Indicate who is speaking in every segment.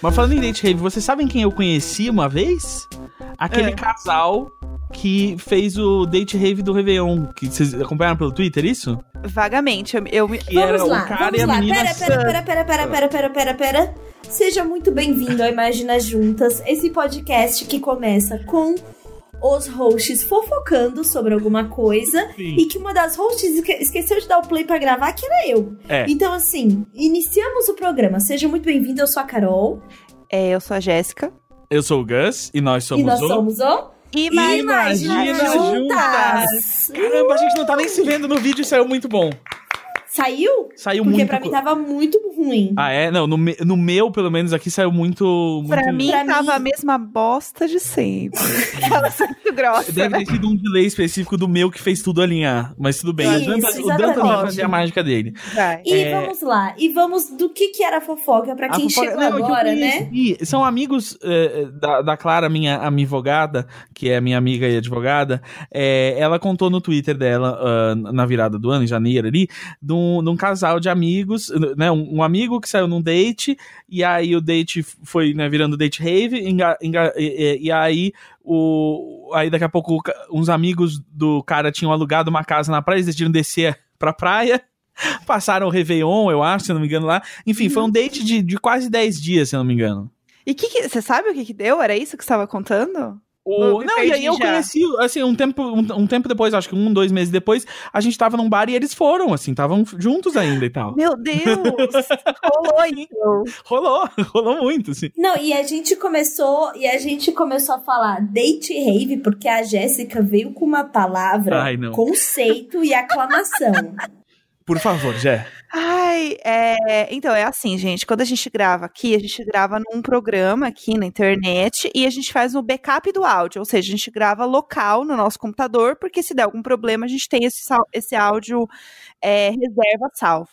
Speaker 1: Mas falando em date rave, vocês sabem quem eu conheci uma vez? Aquele
Speaker 2: É.
Speaker 1: casal que fez o date rave do Réveillon. Que vocês acompanharam pelo Twitter, isso?
Speaker 2: Vagamente, eu.
Speaker 1: Que era
Speaker 3: Vamos lá,
Speaker 1: o cara
Speaker 3: vamos
Speaker 1: e a
Speaker 3: lá. Pera, pera, pera, pera, pera, pera, pera, pera, pera. Seja muito bem-vindo ao Imagina Juntas, esse podcast que começa com os hosts fofocando sobre alguma coisa
Speaker 1: Sim.
Speaker 3: e que uma das hosts esque- esqueceu de dar o play pra gravar, que era eu.
Speaker 1: É.
Speaker 3: Então, assim, iniciamos o programa. Seja muito bem-vindo, eu sou a Carol.
Speaker 2: É, eu sou a Jéssica.
Speaker 1: Eu sou o Gus e nós somos
Speaker 3: e nós
Speaker 1: o.
Speaker 3: somos o
Speaker 1: Imagina
Speaker 3: Juntas.
Speaker 1: Caramba, a gente não tá nem se vendo no vídeo, saiu muito bom.
Speaker 3: Saiu?
Speaker 1: Saiu
Speaker 3: Porque
Speaker 1: muito.
Speaker 3: pra mim tava muito ruim.
Speaker 1: Ah, é? Não, no, me- no meu, pelo menos, aqui saiu muito. muito...
Speaker 2: Pra mim,
Speaker 3: Pra
Speaker 2: tava
Speaker 3: mim-
Speaker 2: a mesma bosta de sempre. Aquela muito grossa.
Speaker 1: Deve
Speaker 2: né?
Speaker 1: ter sido um delay específico do meu que fez tudo alinhar. Mas tudo bem.
Speaker 3: Isso,
Speaker 1: o Dantas, o
Speaker 3: exatamente.
Speaker 1: vai fazer a mágica dele.
Speaker 2: Vai.
Speaker 3: E
Speaker 1: É.
Speaker 3: vamos lá. E vamos do que que era fofoca pra
Speaker 1: A
Speaker 3: quem
Speaker 1: fofoca-
Speaker 3: chegou
Speaker 1: Não, é eu
Speaker 3: agora, né?
Speaker 1: São amigos eh, da, da Clara, minha advogada, que é minha amiga e advogada. eh, ela contou no Twitter dela, ah, na virada do ano, em janeiro ali, de um, de um casal de amigos, né? Um, um amigo que saiu num date, e aí o date foi né, virando date rave, enga- enga- e, e- e aí. O, aí daqui a pouco uns amigos do cara tinham alugado uma casa na praia, eles decidiram descer pra praia. Passaram o Réveillon, eu acho, se eu não me engano, lá. Enfim, foi um date de, de quase 10 dias, se eu não me engano.
Speaker 2: E que que- você sabe o que que deu? Era isso que você estava contando?
Speaker 1: O, não, e aí eu
Speaker 2: já.
Speaker 1: conheci, assim, um tempo, um, um tempo depois, acho que um, dois meses depois, a gente tava num bar e eles foram, assim, estavam juntos ainda e tal.
Speaker 2: Meu Deus! Rolou então.
Speaker 1: Rolou, rolou muito, assim.
Speaker 3: Não, e a gente começou, e a gente começou a falar date rave, porque a Jéssica veio com uma palavra,
Speaker 1: Ai,
Speaker 3: conceito e aclamação.
Speaker 1: Por favor, Jé.
Speaker 2: Ai, é... Então, é assim, gente. Quando a gente grava aqui, a gente grava num programa aqui na internet e a gente faz o backup do áudio. Ou seja, a gente grava local no nosso computador, porque se der algum problema, a gente tem esse, esse áudio é, reserva salvo.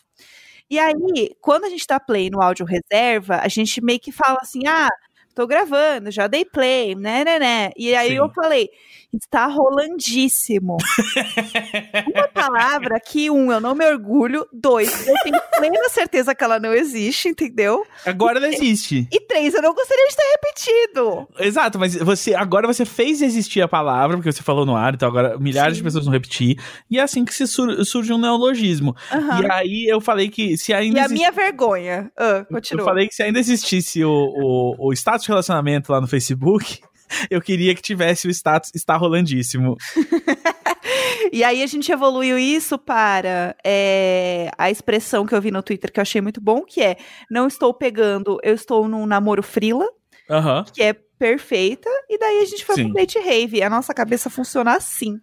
Speaker 2: E aí, quando a gente dá play no áudio reserva, a gente meio que fala assim: ah, tô gravando, já dei play, né, né, né. E aí
Speaker 1: Sim.
Speaker 2: eu falei, está rolandíssimo. Uma palavra que, um, eu não me orgulho, dois, eu tenho plena certeza que ela não existe, entendeu?
Speaker 1: Agora ela existe.
Speaker 2: E três, eu não gostaria de ter repetido.
Speaker 1: Exato, mas você agora você fez existir a palavra, porque você falou no ar, então agora milhares de pessoas vão repetir. E é assim que se sur- surge um neologismo.
Speaker 2: Aham.
Speaker 1: E aí eu falei que se ainda
Speaker 2: E a minha vergonha.
Speaker 1: Eu
Speaker 2: continua.
Speaker 1: falei que se ainda existisse o, o, o status relacionamento lá no Facebook, eu queria que tivesse o status está rolandíssimo.
Speaker 2: E aí a gente evoluiu isso para é, a expressão que eu vi no Twitter que eu achei muito bom, que é não estou pegando, eu estou num namoro frila,
Speaker 1: Aham.
Speaker 2: que é perfeita, e daí a gente foi
Speaker 1: Sim.
Speaker 2: pro date rave. A nossa cabeça funciona assim.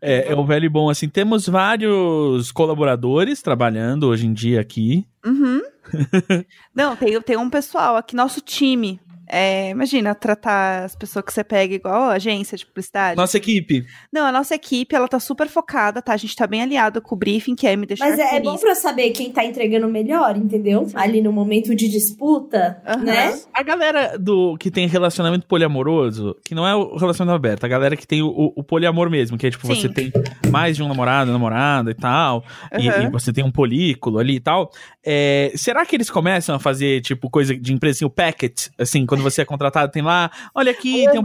Speaker 1: É, é o velho e bom, assim, temos vários colaboradores trabalhando hoje em dia aqui.
Speaker 2: Uhum. Não, tem, tem um pessoal aqui, nosso time. É, imagina, tratar as pessoas que você pega igual a agência de publicidade.
Speaker 1: Nossa equipe.
Speaker 2: Não, a nossa equipe, ela tá super focada, tá? A gente tá bem aliado com o briefing, que é me deixar
Speaker 3: Mas é, é bom pra eu saber quem tá entregando melhor, entendeu? Ali no momento de disputa,
Speaker 2: Aham.
Speaker 3: né?
Speaker 1: A galera do que tem relacionamento poliamoroso, que não é o relacionamento aberto, a galera que tem o, o- poliamor mesmo, que é tipo,
Speaker 2: Sim.
Speaker 1: você tem mais de um namorado, namorada e tal, e,
Speaker 2: Aham.
Speaker 1: e você tem um polículo ali e tal. É, será que eles começam a fazer, tipo, coisa de empresa, assim, o packet, assim, quando você é contratado, tem lá, olha aqui, tem um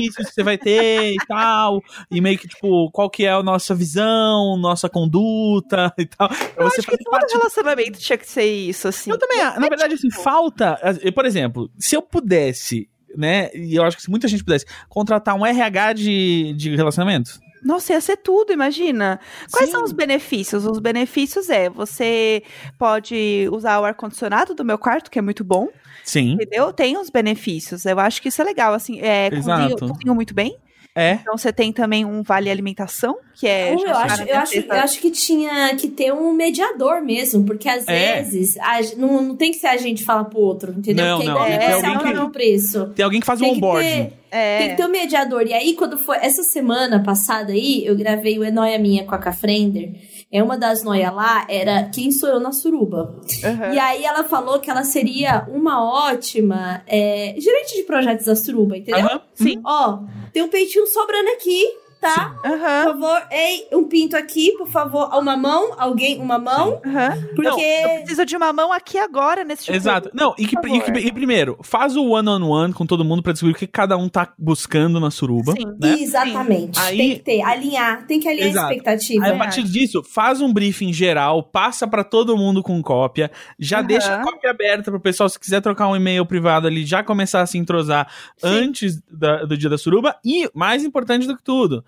Speaker 1: isso que você vai ter e tal. E meio que, tipo, qual que é a nossa visão, nossa conduta e tal.
Speaker 2: Eu
Speaker 1: você
Speaker 2: acho que todo
Speaker 1: parte
Speaker 2: relacionamento tinha que ser isso, assim.
Speaker 1: eu também, na verdade, assim, falta. Por exemplo, se eu pudesse, né? E eu acho que se muita gente pudesse contratar um RH de, de relacionamento.
Speaker 2: Nossa, ia ser tudo, imagina. Quais
Speaker 1: Sim.
Speaker 2: são os benefícios? Os benefícios é, você pode usar o ar-condicionado do meu quarto, que é muito bom,
Speaker 1: Sim.
Speaker 2: entendeu? Tem os benefícios. Eu acho que isso é legal, assim. É,
Speaker 1: Exato.
Speaker 2: cozinho, cozinho muito bem.
Speaker 1: É.
Speaker 2: Então você tem também um vale alimentação, que é.
Speaker 3: eu, acho, eu, acho, eu acho que tinha que ter um mediador mesmo, porque às
Speaker 1: É.
Speaker 3: vezes a não, não tem que ser a gente falar pro outro, entendeu?
Speaker 1: Não,
Speaker 3: porque é
Speaker 1: não,
Speaker 3: igual
Speaker 2: tem alguém
Speaker 3: o
Speaker 2: que-
Speaker 3: próprio preço.
Speaker 1: Tem alguém que faz um
Speaker 3: Tem que
Speaker 1: onboarding.
Speaker 3: ter,
Speaker 2: É.
Speaker 3: Tem que ter um mediador. E aí, quando foi essa semana passada aí, eu gravei o Enoia Minha com a Cafrender. É uma das noias lá, era Quem Sou Eu na Suruba.
Speaker 2: Aham.
Speaker 3: E aí ela falou que ela seria uma ótima é, gerente de projetos da Suruba, entendeu?
Speaker 1: Aham.
Speaker 2: Sim.
Speaker 3: Ó, tem um peitinho sobrando aqui, tá? Por
Speaker 2: Aham.
Speaker 3: favor, ei, um pinto aqui, por favor. Uma mão, alguém, uma mão.
Speaker 2: Aham.
Speaker 3: Porque.
Speaker 2: Eu preciso de uma mão aqui agora, nesse tipo
Speaker 1: Exato. Não, e, que,
Speaker 2: Por
Speaker 1: e, que- e primeiro, faz o one-on-one com todo mundo pra descobrir o que cada um tá buscando na suruba.
Speaker 2: Sim.
Speaker 1: Né?
Speaker 3: Exatamente.
Speaker 1: Aí-
Speaker 3: Tem que ter, alinhar, tem que alinhar
Speaker 1: Exato.
Speaker 3: a expectativa.
Speaker 1: Aí, a partir disso, faz um briefing geral, passa pra todo mundo com cópia, já
Speaker 2: Aham.
Speaker 1: deixa a cópia aberta pro pessoal, se quiser trocar um e-mail privado ali, já começar a se entrosar
Speaker 2: Sim.
Speaker 1: antes da- do dia da suruba. E, mais importante do que tudo,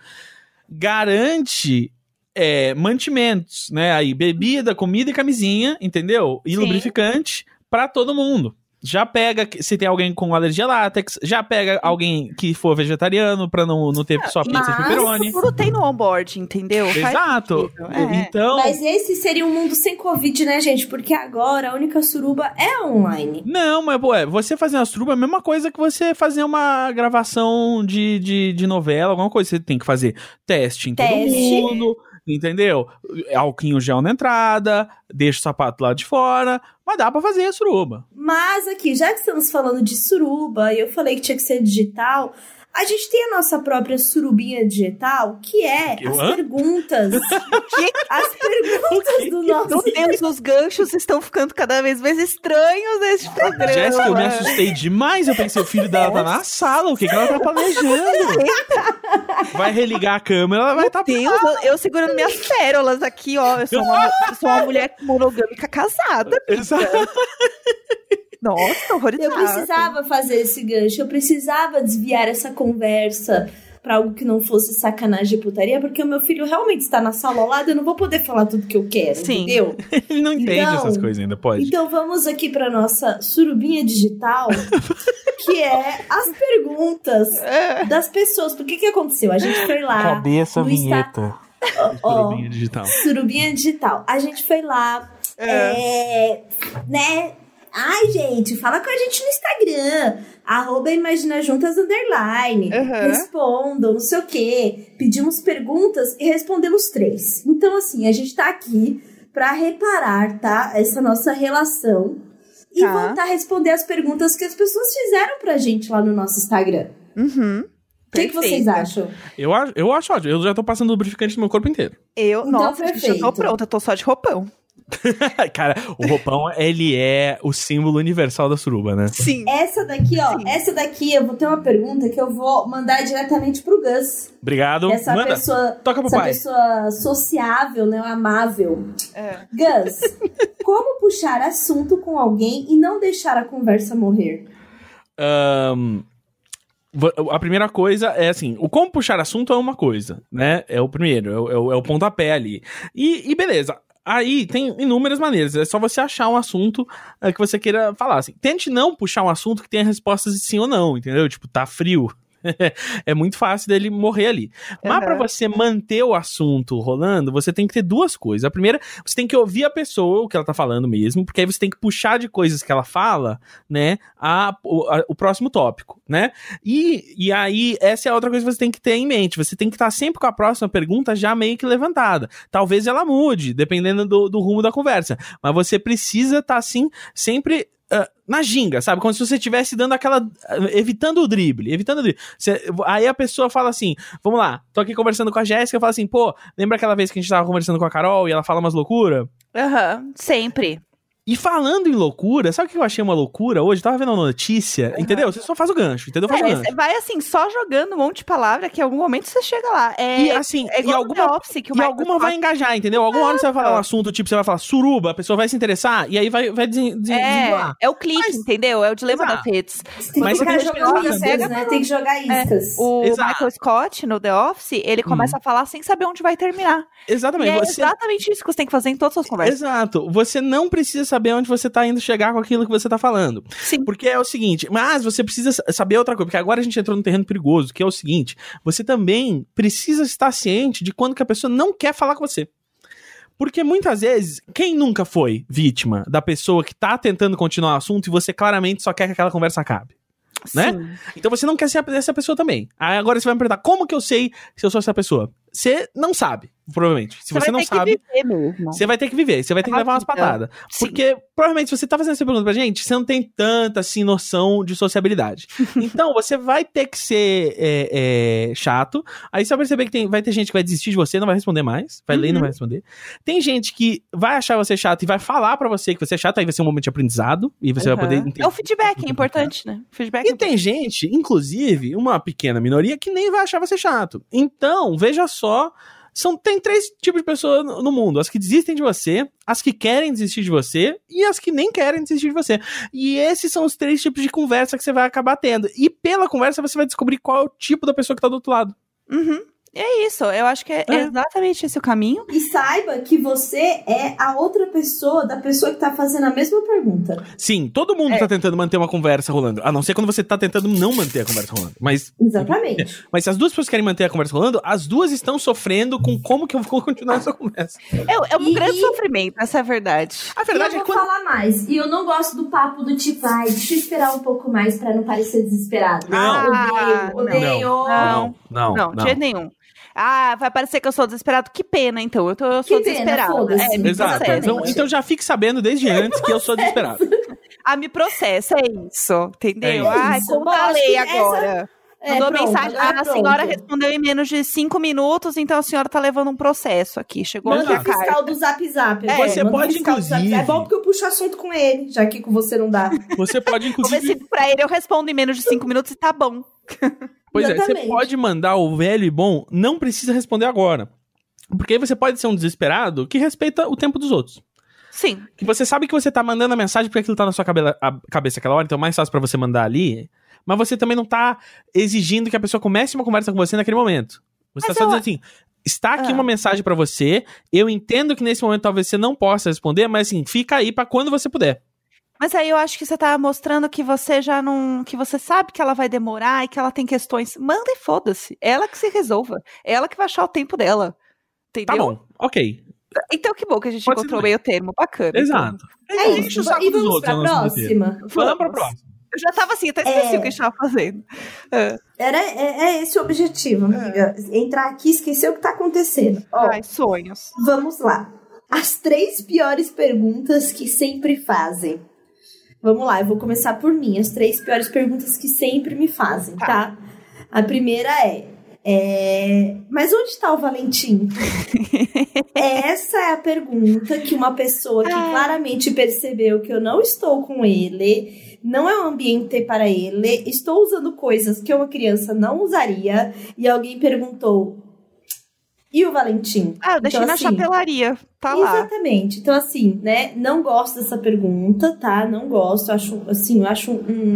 Speaker 1: garante é, mantimentos, né? Aí, bebida, comida e camisinha, entendeu? E
Speaker 2: Sim.
Speaker 1: lubrificante pra todo mundo. Já pega que- se tem alguém com alergia a látex, já pega alguém que for vegetariano pra não, não ter só pizza
Speaker 3: mas-
Speaker 1: de pepperoni.
Speaker 2: Tudo tem no onboard, entendeu?
Speaker 1: Exato.
Speaker 2: É.
Speaker 1: Então,
Speaker 3: Mas esse seria um mundo sem Covid, né, gente? Porque agora a única suruba é online.
Speaker 1: Não, mas, pô, é, você fazer uma suruba é a mesma coisa que você fazer uma gravação de, de, de novela, alguma coisa. Você tem que fazer teste em
Speaker 3: Teste.
Speaker 1: todo mundo, entendeu? Alquinho gel na entrada, deixa o sapato lá de fora, mas dá pra fazer a suruba.
Speaker 3: Mas aqui, já que estamos falando de suruba, e eu falei que tinha que ser digital, a gente tem a nossa própria surubinha digital, que é
Speaker 1: Eu-
Speaker 3: as
Speaker 1: hã?
Speaker 3: perguntas. as perguntas do
Speaker 2: Meu
Speaker 3: nosso.
Speaker 2: Deus, os ganchos estão ficando cada vez mais estranhos neste programa.
Speaker 1: Jéssica, eu me assustei demais. Eu pensei, o filho dela tá na sala, o que, que ela tá planejando? Vai religar a câmera, ela vai estar tá...
Speaker 2: Deus, eu, eu segurando minhas pérolas aqui, ó. Eu sou uma, eu sou uma mulher monogâmica casada.
Speaker 1: Exato.
Speaker 2: Nossa,
Speaker 3: Eu
Speaker 2: horrorizada.
Speaker 3: precisava fazer esse gancho, eu precisava desviar essa conversa pra algo que não fosse sacanagem e putaria, porque o meu filho realmente está na sala ao lado, eu não vou poder falar tudo que eu quero,
Speaker 2: Sim.
Speaker 3: entendeu?
Speaker 1: Ele não entende
Speaker 3: Então-
Speaker 1: essas coisas ainda, pode.
Speaker 3: Então vamos aqui pra nossa surubinha digital, que é as perguntas
Speaker 2: É.
Speaker 3: das pessoas. Por que que aconteceu? A gente foi lá.
Speaker 1: essa
Speaker 3: no Insta- Ó,
Speaker 1: Surubinha digital.
Speaker 3: surubinha digital. A gente foi lá, é, né? Ai, gente, fala com a gente no Instagram. Arroba Imagina Juntas Underline.
Speaker 2: Uhum.
Speaker 3: Respondam, não sei o quê. Pedimos perguntas e respondemos três. Então, assim, a gente tá aqui pra reparar, tá? Essa nossa relação. E
Speaker 2: Tá.
Speaker 3: voltar a responder as perguntas que as pessoas fizeram pra gente lá no nosso Instagram.
Speaker 2: Uhum.
Speaker 3: O que, que vocês
Speaker 2: Perfeito.
Speaker 3: acham?
Speaker 1: Eu, acho- eu acho ótimo. Eu já tô passando lubrificante no meu corpo inteiro.
Speaker 2: Eu,
Speaker 3: Então,
Speaker 2: nossa, gente, eu tô
Speaker 3: perfeito.
Speaker 2: pronta, eu tô só de roupão.
Speaker 1: Cara, o roupão, ele é o símbolo universal da suruba, né?
Speaker 2: Sim.
Speaker 3: Essa daqui, ó,
Speaker 2: Sim.
Speaker 3: essa daqui eu vou ter uma pergunta que eu vou mandar diretamente pro Gus.
Speaker 1: Obrigado.
Speaker 3: Essa
Speaker 1: Manda.
Speaker 3: pessoa,
Speaker 1: Toca pro
Speaker 3: essa
Speaker 1: pai.
Speaker 3: pessoa sociável, né, amável.
Speaker 2: É.
Speaker 3: Gus, como puxar assunto com alguém e não deixar a conversa morrer?
Speaker 1: Vo- a primeira coisa é assim, o como puxar assunto é uma coisa, né? É o primeiro, é o, é o, é o pontapé ali. E, e beleza. Aí tem inúmeras maneiras, é só você achar um assunto é, que você queira falar. Assim. Tente não puxar um assunto que tenha respostas de sim ou não, entendeu? Tipo, tá frio. é muito fácil dele morrer ali. Mas
Speaker 2: Aham.
Speaker 1: pra você manter o assunto rolando, você tem que ter duas coisas. A primeira, você tem que ouvir a pessoa, o que ela tá falando mesmo, porque aí você tem que puxar de coisas que ela fala, né, a, o, a- o próximo tópico, né? E, e aí, essa é a outra coisa que você tem que ter em mente. Você tem que estar sempre com a próxima pergunta já meio que levantada. Talvez ela mude, dependendo do, do rumo da conversa. Mas você precisa estar, assim, sempre ah, na ginga, sabe? Como se você estivesse dando aquela. ah, evitando o drible. Evitando o drible. Você- aí a pessoa fala assim: vamos lá, tô aqui conversando com a Jéssica, fala assim, pô, lembra aquela vez que a gente tava conversando com a Carol e ela fala umas loucuras?
Speaker 2: Aham, sempre.
Speaker 1: E falando em loucura, sabe o que eu achei uma loucura hoje? Eu tava vendo uma notícia, entendeu? Você só faz o gancho, entendeu? Faz o
Speaker 2: É,
Speaker 1: gancho.
Speaker 2: você vai assim, só jogando um monte de palavra que em algum momento você chega lá. É,
Speaker 1: E assim,
Speaker 2: é
Speaker 1: e alguma,
Speaker 2: o
Speaker 1: e
Speaker 2: Michael
Speaker 1: alguma vai engajar, entendeu? Alguma hora você vai falar um assunto, tipo, você vai falar suruba, a pessoa vai se interessar, e aí vai, vai desen.
Speaker 2: É, é o clique,
Speaker 1: Mas-
Speaker 2: entendeu? É o dilema
Speaker 1: Exato.
Speaker 2: das redes.
Speaker 3: Tem
Speaker 1: Mas
Speaker 3: que
Speaker 1: você
Speaker 3: ficar
Speaker 1: tem que
Speaker 3: jogando
Speaker 1: jogar,
Speaker 3: iscas, né? Tem que jogar iscas.
Speaker 2: O
Speaker 1: Exato.
Speaker 2: Michael Scott, no The Office, ele começa a falar sem saber onde vai terminar. E
Speaker 1: Exatamente.
Speaker 2: é
Speaker 1: você,
Speaker 2: exatamente isso que você tem que fazer em todas as suas conversas.
Speaker 1: Exato. Você não precisa saber onde você tá indo chegar com aquilo que você tá falando.
Speaker 2: Sim.
Speaker 1: Porque é o seguinte, mas você precisa saber outra coisa, porque agora a gente entrou num terreno perigoso, que é o seguinte, você também precisa estar ciente de quando que a pessoa não quer falar com você. Porque muitas vezes, quem nunca foi vítima da pessoa que tá tentando continuar o assunto e você claramente só quer que aquela conversa acabe? né?
Speaker 2: Sim.
Speaker 1: Então você não quer ser essa pessoa também. Aí agora você vai me perguntar, como que eu sei se eu sou essa pessoa? Você não sabe, provavelmente. Se você,
Speaker 2: vai
Speaker 1: não sabe, você vai ter que viver, você vai ter que
Speaker 2: É
Speaker 1: levar umas patadas.
Speaker 2: Sim.
Speaker 1: Porque, provavelmente, se você tá fazendo essa pergunta pra gente, você não tem tanta, assim, noção de sociabilidade. então, você vai ter que ser é, é, chato. Aí você vai perceber que tem, vai ter gente que vai desistir de você, não vai responder mais. Vai ler e não
Speaker 2: Uhum.
Speaker 1: vai responder. Tem gente que vai achar você chato e vai falar pra você que você é chato, aí vai ser um momento de aprendizado. E você vai poder
Speaker 2: Uhum.
Speaker 1: entender.
Speaker 2: É o feedback, é importante, né? O feedback
Speaker 1: E tem gente, inclusive, uma pequena minoria, que nem vai achar você chato. Então, veja só. São, tem três tipos de pessoas no mundo: as que desistem de você, as que querem desistir de você e as que nem querem desistir de você. E esses são os três tipos de conversa que você vai acabar tendo. E pela conversa você vai descobrir qual é o tipo da pessoa que tá do outro lado.
Speaker 2: Uhum. É isso, eu acho que é,
Speaker 1: É.
Speaker 2: exatamente esse o caminho.
Speaker 3: E saiba que você é a outra pessoa da pessoa que tá fazendo a mesma pergunta.
Speaker 1: Sim, todo mundo
Speaker 2: É.
Speaker 1: tá tentando manter uma conversa rolando. A não ser quando você tá tentando não manter a conversa rolando. Mas
Speaker 3: Exatamente.
Speaker 1: Mas se as duas pessoas querem manter a conversa rolando, as duas estão sofrendo com como que eu vou continuar essa conversa.
Speaker 2: É, é um
Speaker 3: E-
Speaker 2: grande
Speaker 3: e-
Speaker 2: sofrimento, essa é a verdade.
Speaker 1: A
Speaker 3: E
Speaker 1: verdade
Speaker 3: eu
Speaker 1: é
Speaker 3: vou
Speaker 1: quando...
Speaker 3: falar mais. E eu não gosto do papo do tipo, ai, deixa eu esperar um pouco mais pra não parecer desesperado.
Speaker 1: Não.
Speaker 2: Ah,
Speaker 3: odeio, odeio.
Speaker 2: Não.
Speaker 1: não,
Speaker 2: Não, de jeito nenhum. Ah, vai parecer que eu sou desesperado. Que pena, então. Eu, tô, eu sou
Speaker 3: Que pena,
Speaker 2: desesperada.
Speaker 3: foda-se.
Speaker 2: É, me
Speaker 1: Exato.
Speaker 2: processa.
Speaker 1: Então, então já fique sabendo desde antes que eu sou desesperado.
Speaker 2: Ah, me processa, é isso. Entendeu?
Speaker 1: É
Speaker 2: Ai, como falei
Speaker 3: que
Speaker 2: agora.
Speaker 3: É,
Speaker 2: Mandou
Speaker 3: pronto,
Speaker 2: mensagem.
Speaker 3: agora
Speaker 2: Ah, a senhora respondeu em menos de cinco minutos, então a senhora tá levando um processo aqui. Chegou
Speaker 3: Manda
Speaker 2: aqui
Speaker 3: o
Speaker 2: a carta.
Speaker 3: fiscal do Zap Zap.
Speaker 2: É,
Speaker 1: você pode,
Speaker 3: fiscal do Zap Zap.
Speaker 1: inclusive-
Speaker 3: É bom porque eu puxo assunto com ele, já que com você não dá.
Speaker 1: Você pode,
Speaker 2: Vou ver
Speaker 1: inclusive.
Speaker 2: se pra ele eu respondo em menos de cinco minutos e tá bom.
Speaker 1: Pois é, você
Speaker 3: Exatamente.
Speaker 1: pode mandar o velho e bom, não precisa responder agora. Porque aí você pode ser um desesperado que respeita o tempo dos outros.
Speaker 2: Sim.
Speaker 1: Que você sabe que você tá mandando a mensagem porque aquilo tá na sua cabela- cabeça aquela hora, então é mais fácil pra você mandar ali. Mas você também não tá exigindo que a pessoa comece uma conversa com você naquele momento. Você
Speaker 2: Mas
Speaker 1: tá só
Speaker 2: eu-
Speaker 1: dizendo assim: está aqui
Speaker 2: Ah.
Speaker 1: uma mensagem pra você. Eu entendo que nesse momento talvez você não possa responder, mas assim, fica aí pra quando você puder.
Speaker 2: Mas aí eu acho que você tá mostrando que você já não. que você sabe que ela vai demorar e que ela tem questões. Manda e foda-se. Ela que se resolva. Ela que vai achar o tempo dela. Entendeu?
Speaker 1: Tá bom, ok.
Speaker 2: Então que bom que a gente
Speaker 1: Pode
Speaker 2: encontrou meio termo. Bacana.
Speaker 1: Exato.
Speaker 3: É
Speaker 1: Enche
Speaker 3: isso. E vamos
Speaker 1: outros
Speaker 3: pra próxima?
Speaker 1: Vamos pra
Speaker 3: Vamos.
Speaker 1: próxima.
Speaker 2: Eu já tava assim, até esqueci
Speaker 3: É.
Speaker 2: o que a gente tava fazendo. É.
Speaker 3: Era, é, é esse o objetivo, amiga. Entrar aqui e esquecer o que tá acontecendo. Ó,
Speaker 2: Ai, sonhos.
Speaker 3: Vamos lá. As três piores perguntas que sempre fazem. Vamos lá, eu vou começar por mim. As três piores perguntas que sempre me fazem,
Speaker 2: Tá.
Speaker 3: tá? A primeira é, é, Mas onde tá o Valentim? Essa é a pergunta que uma pessoa que
Speaker 2: Ah.
Speaker 3: claramente percebeu que eu não estou com ele, não é um ambiente para ele, estou usando coisas que uma criança não usaria, e alguém perguntou. E o Valentim?
Speaker 2: Ah, eu deixei
Speaker 3: Então,
Speaker 2: na
Speaker 3: assim,
Speaker 2: chapelaria. Tá lá.
Speaker 3: Exatamente. Então, assim, né? Não gosto dessa pergunta, tá? Não gosto. Acho, assim, eu acho um.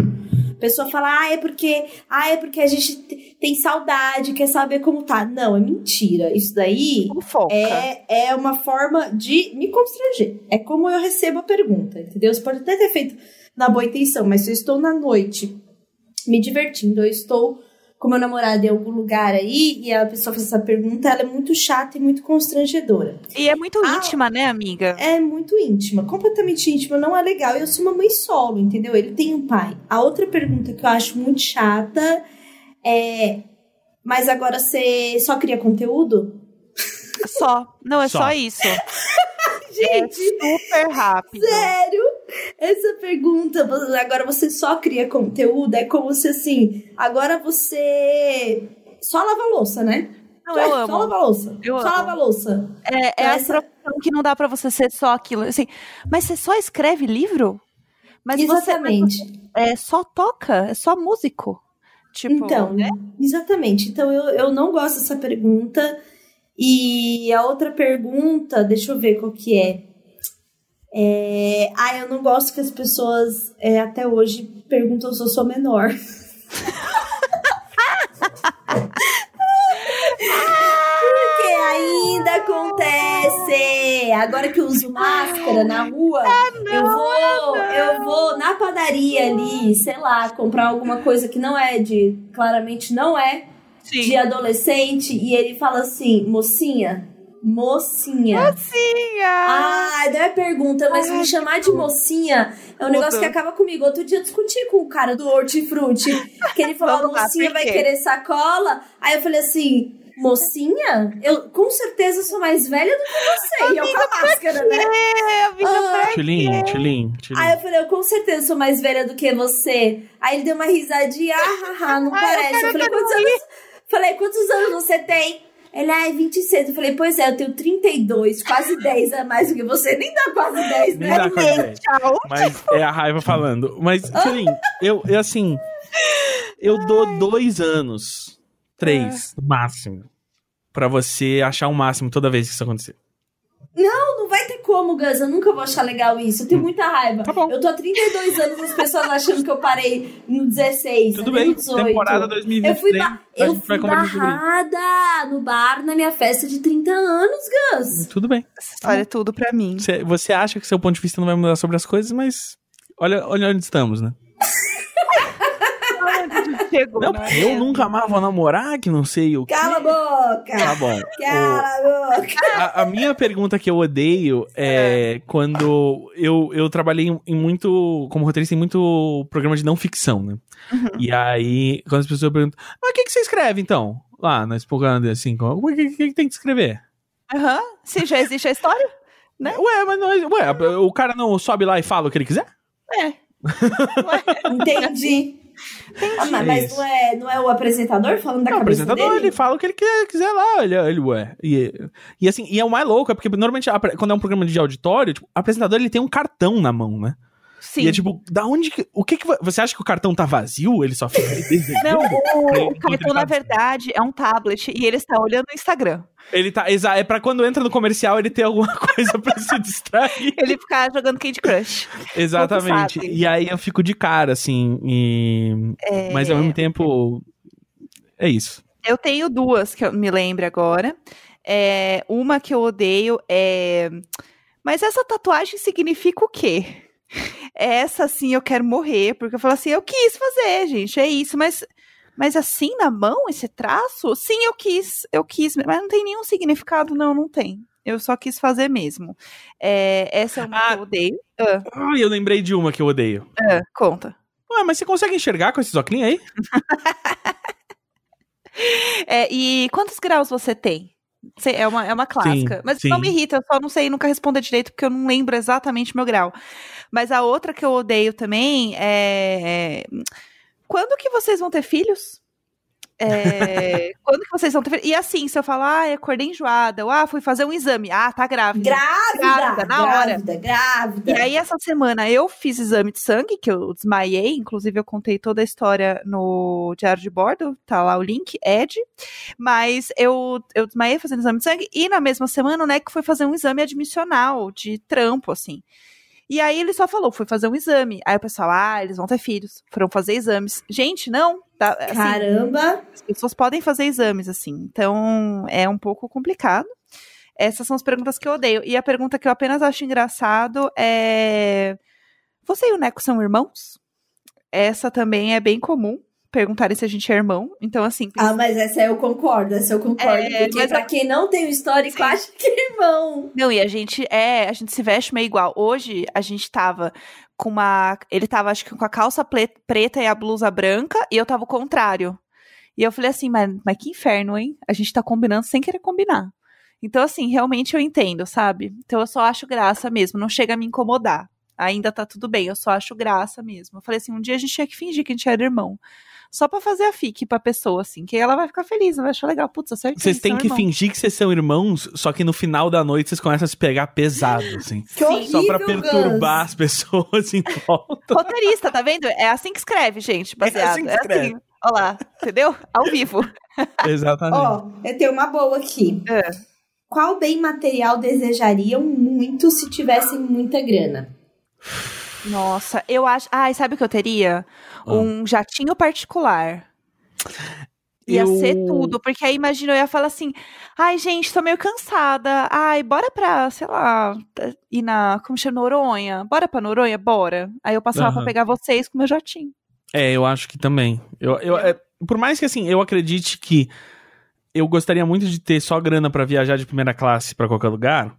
Speaker 3: A pessoa fala, ah, é porque. Ah, é porque a gente te- tem saudade, quer saber como tá. Não, é mentira. Isso daí
Speaker 2: Fofoca.
Speaker 3: é, é uma forma de me constranger. É como eu recebo a pergunta, entendeu? Você pode até ter feito na boa intenção, mas se eu estou na noite me divertindo, eu estou com meu namorado em algum lugar aí e a pessoa faz essa pergunta, ela é muito chata e muito constrangedora.
Speaker 2: E é muito
Speaker 3: Ah.
Speaker 2: íntima, né, amiga?
Speaker 3: É muito íntima, completamente íntima, não é legal. Eu sou uma mãe solo, entendeu? Ele tem um pai. A outra pergunta que eu acho muito chata é: Mas agora você só cria conteúdo?
Speaker 2: Só. Não, é
Speaker 1: Só.
Speaker 2: só, isso.
Speaker 3: Gente,
Speaker 2: É super rápido.
Speaker 3: sério? Essa pergunta, agora você só cria conteúdo, é como se assim, agora você só lava a louça, né?
Speaker 2: Não, eu
Speaker 3: Só
Speaker 2: amo.
Speaker 3: lava a louça.
Speaker 2: Eu
Speaker 3: só
Speaker 2: amo.
Speaker 3: lava a louça.
Speaker 2: É, é
Speaker 3: Então,
Speaker 2: a
Speaker 3: essa-
Speaker 2: profissão que não dá pra você ser só aquilo. Assim, mas você só escreve livro? Mas
Speaker 3: Exatamente.
Speaker 2: você é, só toca? É só músico? Tipo,
Speaker 3: Então,
Speaker 2: né?
Speaker 3: exatamente. Então, eu, eu não gosto dessa pergunta. E a outra pergunta, deixa eu ver qual que é. É, ah, eu não gosto que as pessoas é, até hoje perguntam se eu sou menor. Porque ainda acontece. Agora que eu uso máscara na rua, eu vou, eu vou na padaria ali, sei lá, comprar alguma coisa que não é de, claramente não é
Speaker 2: Sim.
Speaker 3: de adolescente e ele fala assim, mocinha, mocinha.
Speaker 2: Mocinha!
Speaker 3: Ai, não é pergunta, mas
Speaker 2: Ai,
Speaker 3: me chamar de mocinha é um negócio que acaba comigo. Outro dia eu discuti com o cara do Hortifruti, que ele falou, a
Speaker 2: Vamos lá,
Speaker 3: mocinha vai querer sacola. Aí eu falei assim, mocinha? Eu com certeza sou mais velha do que você. E eu com a máscara, né?
Speaker 2: É, amiga,
Speaker 3: Ah.
Speaker 1: Tchulin, tchulin, tchulin.
Speaker 3: Aí eu falei, eu com certeza sou mais velha do que você. Aí ele deu uma risadinha, ah, haha, não
Speaker 2: Ai,
Speaker 3: parece.
Speaker 2: eu
Speaker 3: Eu falei, quantos anos? Falei, quantos anos você tem? Ele, ai, 26. Eu falei, pois é, eu tenho 32, quase 10 a mais do que você. Nem dá quase 10,
Speaker 1: Nem
Speaker 3: né?
Speaker 1: dá quase 10.
Speaker 2: Tchau.
Speaker 1: Mas é a raiva falando. Mas, Tchulin, eu, eu assim. Eu dou dois anos, três, no máximo, pra você achar o máximo toda vez que isso acontecer.
Speaker 3: Não, não vai ter como, Gus. Eu nunca vou achar legal isso. Eu tenho muita raiva.
Speaker 1: Tá bom.
Speaker 3: Eu tô há 32 anos as pessoas achando que eu parei no 16.
Speaker 1: Tudo bem,
Speaker 3: no 18.
Speaker 1: temporada 2023.
Speaker 3: Eu fui, ba- eu fui barrada no bar na minha festa de 30 anos, Gus.
Speaker 1: Tudo bem.
Speaker 2: Essa história é tudo pra mim.
Speaker 1: Você, você acha que seu ponto de vista não vai mudar sobre as coisas, mas olha, olha onde estamos, né?
Speaker 2: Chegou,
Speaker 1: Não,
Speaker 2: né?
Speaker 1: eu nunca mais vou namorar, que não sei o que.
Speaker 3: Cala a boca!
Speaker 1: Tá bom.
Speaker 3: Cala a boca!
Speaker 1: A, a minha pergunta que eu odeio é quando eu, eu trabalhei em, em muito, como roteirista, em muito programa de não ficção, né?
Speaker 2: Uhum.
Speaker 1: E aí, quando as pessoas perguntam, mas o que, que você escreve então? Lá na Spoganda, assim, o que, que, que tem que escrever?
Speaker 2: Aham. Se já existe a história? Né?
Speaker 1: Ué, mas não, é- ué, o cara não sobe lá e fala o que ele quiser?
Speaker 2: É.
Speaker 3: Entendi. Ah, mas não é, não é o apresentador falando da
Speaker 1: Não, o
Speaker 3: cabeça
Speaker 1: apresentador,
Speaker 3: dele?
Speaker 1: ele fala o que ele quiser, quiser lá, ele, ele ué. E, e assim, e é o mais louco, é porque normalmente, quando é um programa de auditório, tipo, o apresentador, ele tem um cartão na mão, né?
Speaker 2: Sim.
Speaker 1: E é tipo, da onde que. O que que. Você acha que o cartão tá vazio? Ele só fica?
Speaker 2: Não, o, o cartão, na verdade, é um tablet e ele está olhando o Instagram.
Speaker 1: Ele tá. É pra quando entra no comercial ele ter alguma coisa pra se distrair.
Speaker 2: Ele ficar jogando Candy Crush.
Speaker 1: Exatamente. E aí eu fico de cara, assim. e-
Speaker 2: É,
Speaker 1: Mas ao mesmo tempo. É isso.
Speaker 2: Eu tenho duas que eu me lembro agora. É, uma que eu odeio é. Mas essa tatuagem significa o quê? Essa sim eu quero morrer, porque eu falo assim, eu quis fazer, gente, é isso, mas. Mas assim na mão, esse traço? Sim, eu quis, eu quis, mas não tem nenhum significado, não, não tem. Eu só quis fazer mesmo. É, essa é uma
Speaker 1: Ah.
Speaker 2: que eu odeio. Ah,
Speaker 1: Ai, eu lembrei de uma que eu odeio.
Speaker 2: ah, conta.
Speaker 1: Ué, mas você consegue enxergar com esses óculos aí?
Speaker 2: É, e quantos graus você tem? É uma, é uma clássica. Mas
Speaker 1: sim.
Speaker 2: não me irrita, eu só não sei nunca responder direito, porque eu não lembro exatamente meu grau. Mas a outra que eu odeio também é. é, Quando que vocês vão ter filhos? É, quando que vocês vão ter? E assim, se eu falar, ah, acordei enjoada, ou ah, fui fazer um exame, ah, tá grávida.
Speaker 3: Grávida!
Speaker 2: Grávida, na hora.
Speaker 3: grávida, grávida.
Speaker 2: E aí, essa semana, eu fiz exame de sangue, que eu desmaiei. Inclusive, eu contei toda a história no Diário de Bordo. Tá lá o link, Ed. Mas eu, eu desmaiei fazendo exame de sangue. E na mesma semana, o NEC foi fazer um exame admissional, de trampo, assim. E aí, ele só falou, fui fazer um exame. Aí o pessoal, ah, eles vão ter filhos. Foram fazer exames. Gente, não. Tá, assim,
Speaker 3: Caramba!
Speaker 2: as pessoas podem fazer exames, assim. Então, é um pouco complicado. Essas são as perguntas que eu odeio. E a pergunta que eu apenas acho engraçado é: Você e o Neco são irmãos? Essa também é bem comum. Perguntarem se a gente é irmão. Então, assim.
Speaker 3: Ah, mas essa eu concordo, essa eu concordo.
Speaker 2: É,
Speaker 3: porque
Speaker 2: mas
Speaker 3: pra quem não tem o histórico,
Speaker 2: Sim.
Speaker 3: acha que é irmão.
Speaker 2: Não, e a gente é, a gente se veste meio igual. Hoje a gente tava com uma, ele tava acho que com a calça preta e a blusa branca e eu tava o contrário. E eu falei assim, mas, mas que inferno, hein? A gente tá combinando sem querer combinar. Então assim, realmente eu entendo, sabe? Então eu só acho graça mesmo, não chega a me incomodar. Ainda tá tudo bem, eu só acho graça mesmo. Eu falei assim, um dia a gente tinha que fingir que a gente era irmão. Só pra fazer a fique pra pessoa, assim, que aí ela vai ficar feliz, vai achar legal. Putz, acertei.
Speaker 1: Vocês têm que
Speaker 2: irmãos.
Speaker 1: fingir que vocês são irmãos, só que no final da noite vocês começam a se pegar pesado, assim.
Speaker 3: Que horrível,
Speaker 1: Só pra perturbar
Speaker 3: Gus.
Speaker 1: as pessoas em volta.
Speaker 2: Roteirista, tá vendo? É assim que escreve, gente, baseado.
Speaker 1: assim que escreve.
Speaker 2: Olha lá, entendeu? Ao vivo.
Speaker 1: Exatamente.
Speaker 3: Ó, eu tenho uma boa aqui.
Speaker 2: É.
Speaker 3: Qual bem material desejariam muito se tivessem muita grana?
Speaker 2: Nossa, eu acho. Ai, sabe o que eu teria?
Speaker 1: Ah.
Speaker 2: Um jatinho particular. Ia
Speaker 1: Eu-
Speaker 2: ser tudo, porque aí imagina, eu ia falar assim: ai, gente, tô meio cansada. Ai, bora pra, sei lá, ir na. Como chama? Noronha? Bora pra Noronha? Bora. Aí eu passava pra
Speaker 1: Aham.
Speaker 2: pegar vocês com meu jatinho.
Speaker 1: É, eu acho que também. Eu, eu, é, por mais que assim, eu acredite que eu gostaria muito de ter só grana pra viajar de primeira classe pra qualquer lugar,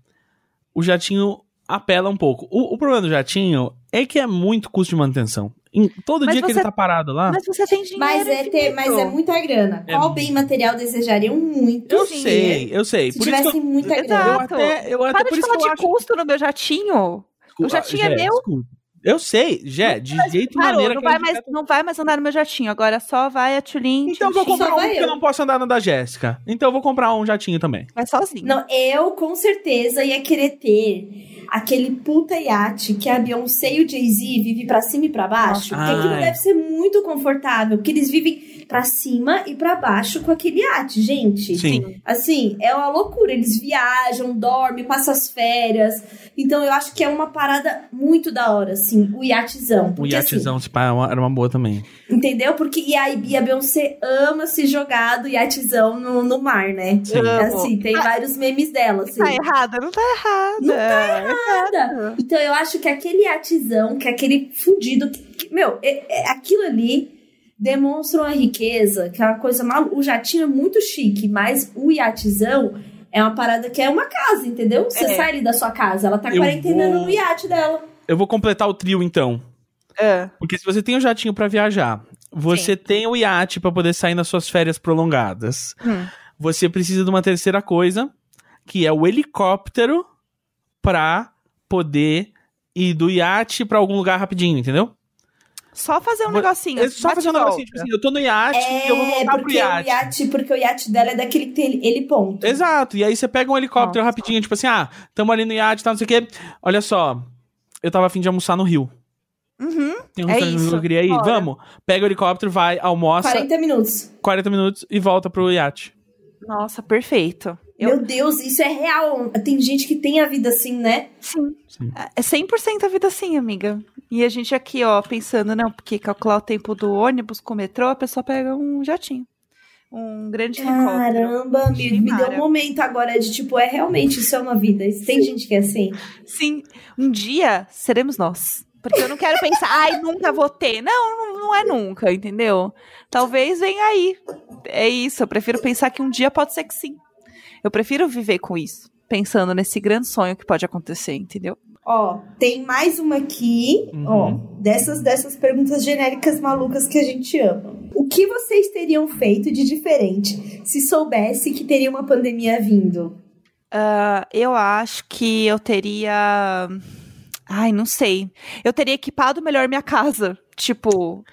Speaker 1: o jatinho apela um pouco. O, o problema do jatinho é que é muito custo de manutenção. Em, todo
Speaker 2: Mas
Speaker 1: dia que
Speaker 2: você-
Speaker 1: ele tá parado lá.
Speaker 2: Mas você tem dinheiro.
Speaker 3: Mas é, ter, mas é muita grana.
Speaker 1: É
Speaker 3: Qual bem material desejariam muito?
Speaker 1: Eu
Speaker 3: sim.
Speaker 1: sei, eu sei.
Speaker 3: Se
Speaker 1: Por isso que
Speaker 3: tivesse
Speaker 1: eu,
Speaker 3: muita
Speaker 1: eu
Speaker 3: grana.
Speaker 2: Exato.
Speaker 1: até, eu até
Speaker 2: Para
Speaker 1: por
Speaker 2: de
Speaker 1: isso
Speaker 2: falar
Speaker 1: que eu
Speaker 2: de
Speaker 1: acho.
Speaker 2: custo no meu jatinho. O jatinho é
Speaker 1: Jé,
Speaker 2: meu.
Speaker 1: desculpa. Eu sei, Jé, de jeito
Speaker 2: Parou,
Speaker 1: maneira
Speaker 2: não
Speaker 1: que
Speaker 2: vai, mais,
Speaker 1: quer-
Speaker 2: não vai mais andar no meu jatinho. Agora só vai a Tulin.
Speaker 1: Então eu vou comprar um porque eu
Speaker 3: eu.
Speaker 1: não posso andar no da Jéssica. Então eu vou comprar um jatinho também.
Speaker 2: Vai sozinho.
Speaker 3: Não, eu com certeza ia querer ter aquele puta iate que a Beyoncé e o Jay-Z vivem pra cima e pra baixo.
Speaker 1: Nossa.
Speaker 3: Porque aquilo deve ser muito confortável, porque eles vivem pra cima e pra baixo com aquele iate, gente.
Speaker 1: Sim.
Speaker 3: Assim, é uma loucura. Eles viajam, dormem, passam as férias. Então eu acho que é uma parada muito da hora, assim, o iatezão.
Speaker 1: O iatezão, é uma- era uma boa também.
Speaker 3: Assim, entendeu? Porque e a, e a Beyoncé ama se jogar do iatezão no, no mar, né?
Speaker 1: Sim.
Speaker 3: Assim, tem vários memes dela, assim.
Speaker 2: Tá errada, não tá errada.
Speaker 3: Não
Speaker 2: tá
Speaker 3: nada. Então eu acho que aquele iatezão, que é aquele fudido, que, que- meu, é, é- aquilo ali demonstra uma riqueza, que é uma coisa mal. O jatinho é muito chique, mas o iatezão é uma parada que é uma casa, entendeu? Você
Speaker 2: É.
Speaker 3: sai ali da sua casa, ela tá
Speaker 1: Eu
Speaker 3: quarentenando
Speaker 1: vou-
Speaker 3: no iate dela.
Speaker 1: Eu vou completar o trio então.
Speaker 2: É.
Speaker 1: Porque se você tem o jatinho pra viajar, você tem o iate pra poder sair nas suas férias prolongadas.
Speaker 2: Hum.
Speaker 1: Você precisa de uma terceira coisa, que é o helicóptero pra poder ir do iate pra algum lugar rapidinho, entendeu?
Speaker 2: Só fazer um
Speaker 1: Vou-
Speaker 2: negocinho.
Speaker 1: É só fazer um negocinho, tipo assim, eu tô no iate e eu vou
Speaker 3: É,
Speaker 1: voltar pro
Speaker 3: porque o
Speaker 1: iate.
Speaker 3: iate, porque o iate dela é daquele que tem ele ponto.
Speaker 1: Exato, e aí você pega um helicóptero
Speaker 2: Nossa.
Speaker 1: rapidinho, tipo assim, ah, tamo ali no iate, tá, não sei o quê. Olha só, eu tava afim de almoçar no Rio.
Speaker 2: Uhum.
Speaker 1: Tem um
Speaker 2: É isso,
Speaker 1: que eu queria ir?
Speaker 2: bora.
Speaker 1: Vamos. Pega o helicóptero, vai, almoça,
Speaker 3: 40 minutos.
Speaker 1: 40 minutos e volta pro iate.
Speaker 2: Nossa, perfeito. Eu,
Speaker 3: Meu Deus, isso é real. Tem gente que tem a vida assim, né?
Speaker 2: sim.
Speaker 1: Sim.
Speaker 2: É 100% a vida assim, amiga. E a gente aqui, ó, pensando, não, porque calcular o tempo do ônibus com o metrô, a pessoa pega um jatinho. Um grande.
Speaker 3: Caramba, me, me deu um momento agora de tipo, é realmente isso é uma vida. Tem gente que é assim.
Speaker 2: Sim, um dia seremos nós. Porque eu não quero pensar, ai, nunca vou ter. Não, não é nunca, entendeu? Talvez venha aí. É isso, eu prefiro pensar que um dia pode ser que sim. Eu prefiro viver com isso, pensando nesse grande sonho que pode acontecer, entendeu?
Speaker 3: Ó, tem mais uma aqui,
Speaker 1: Uhum.
Speaker 3: ó, dessas dessas perguntas genéricas malucas que a gente ama. O que vocês teriam feito de diferente se soubesse que teria uma pandemia vindo?
Speaker 2: Ah, eu acho que eu teria. Ai, não sei. Eu teria equipado melhor minha casa. Tipo,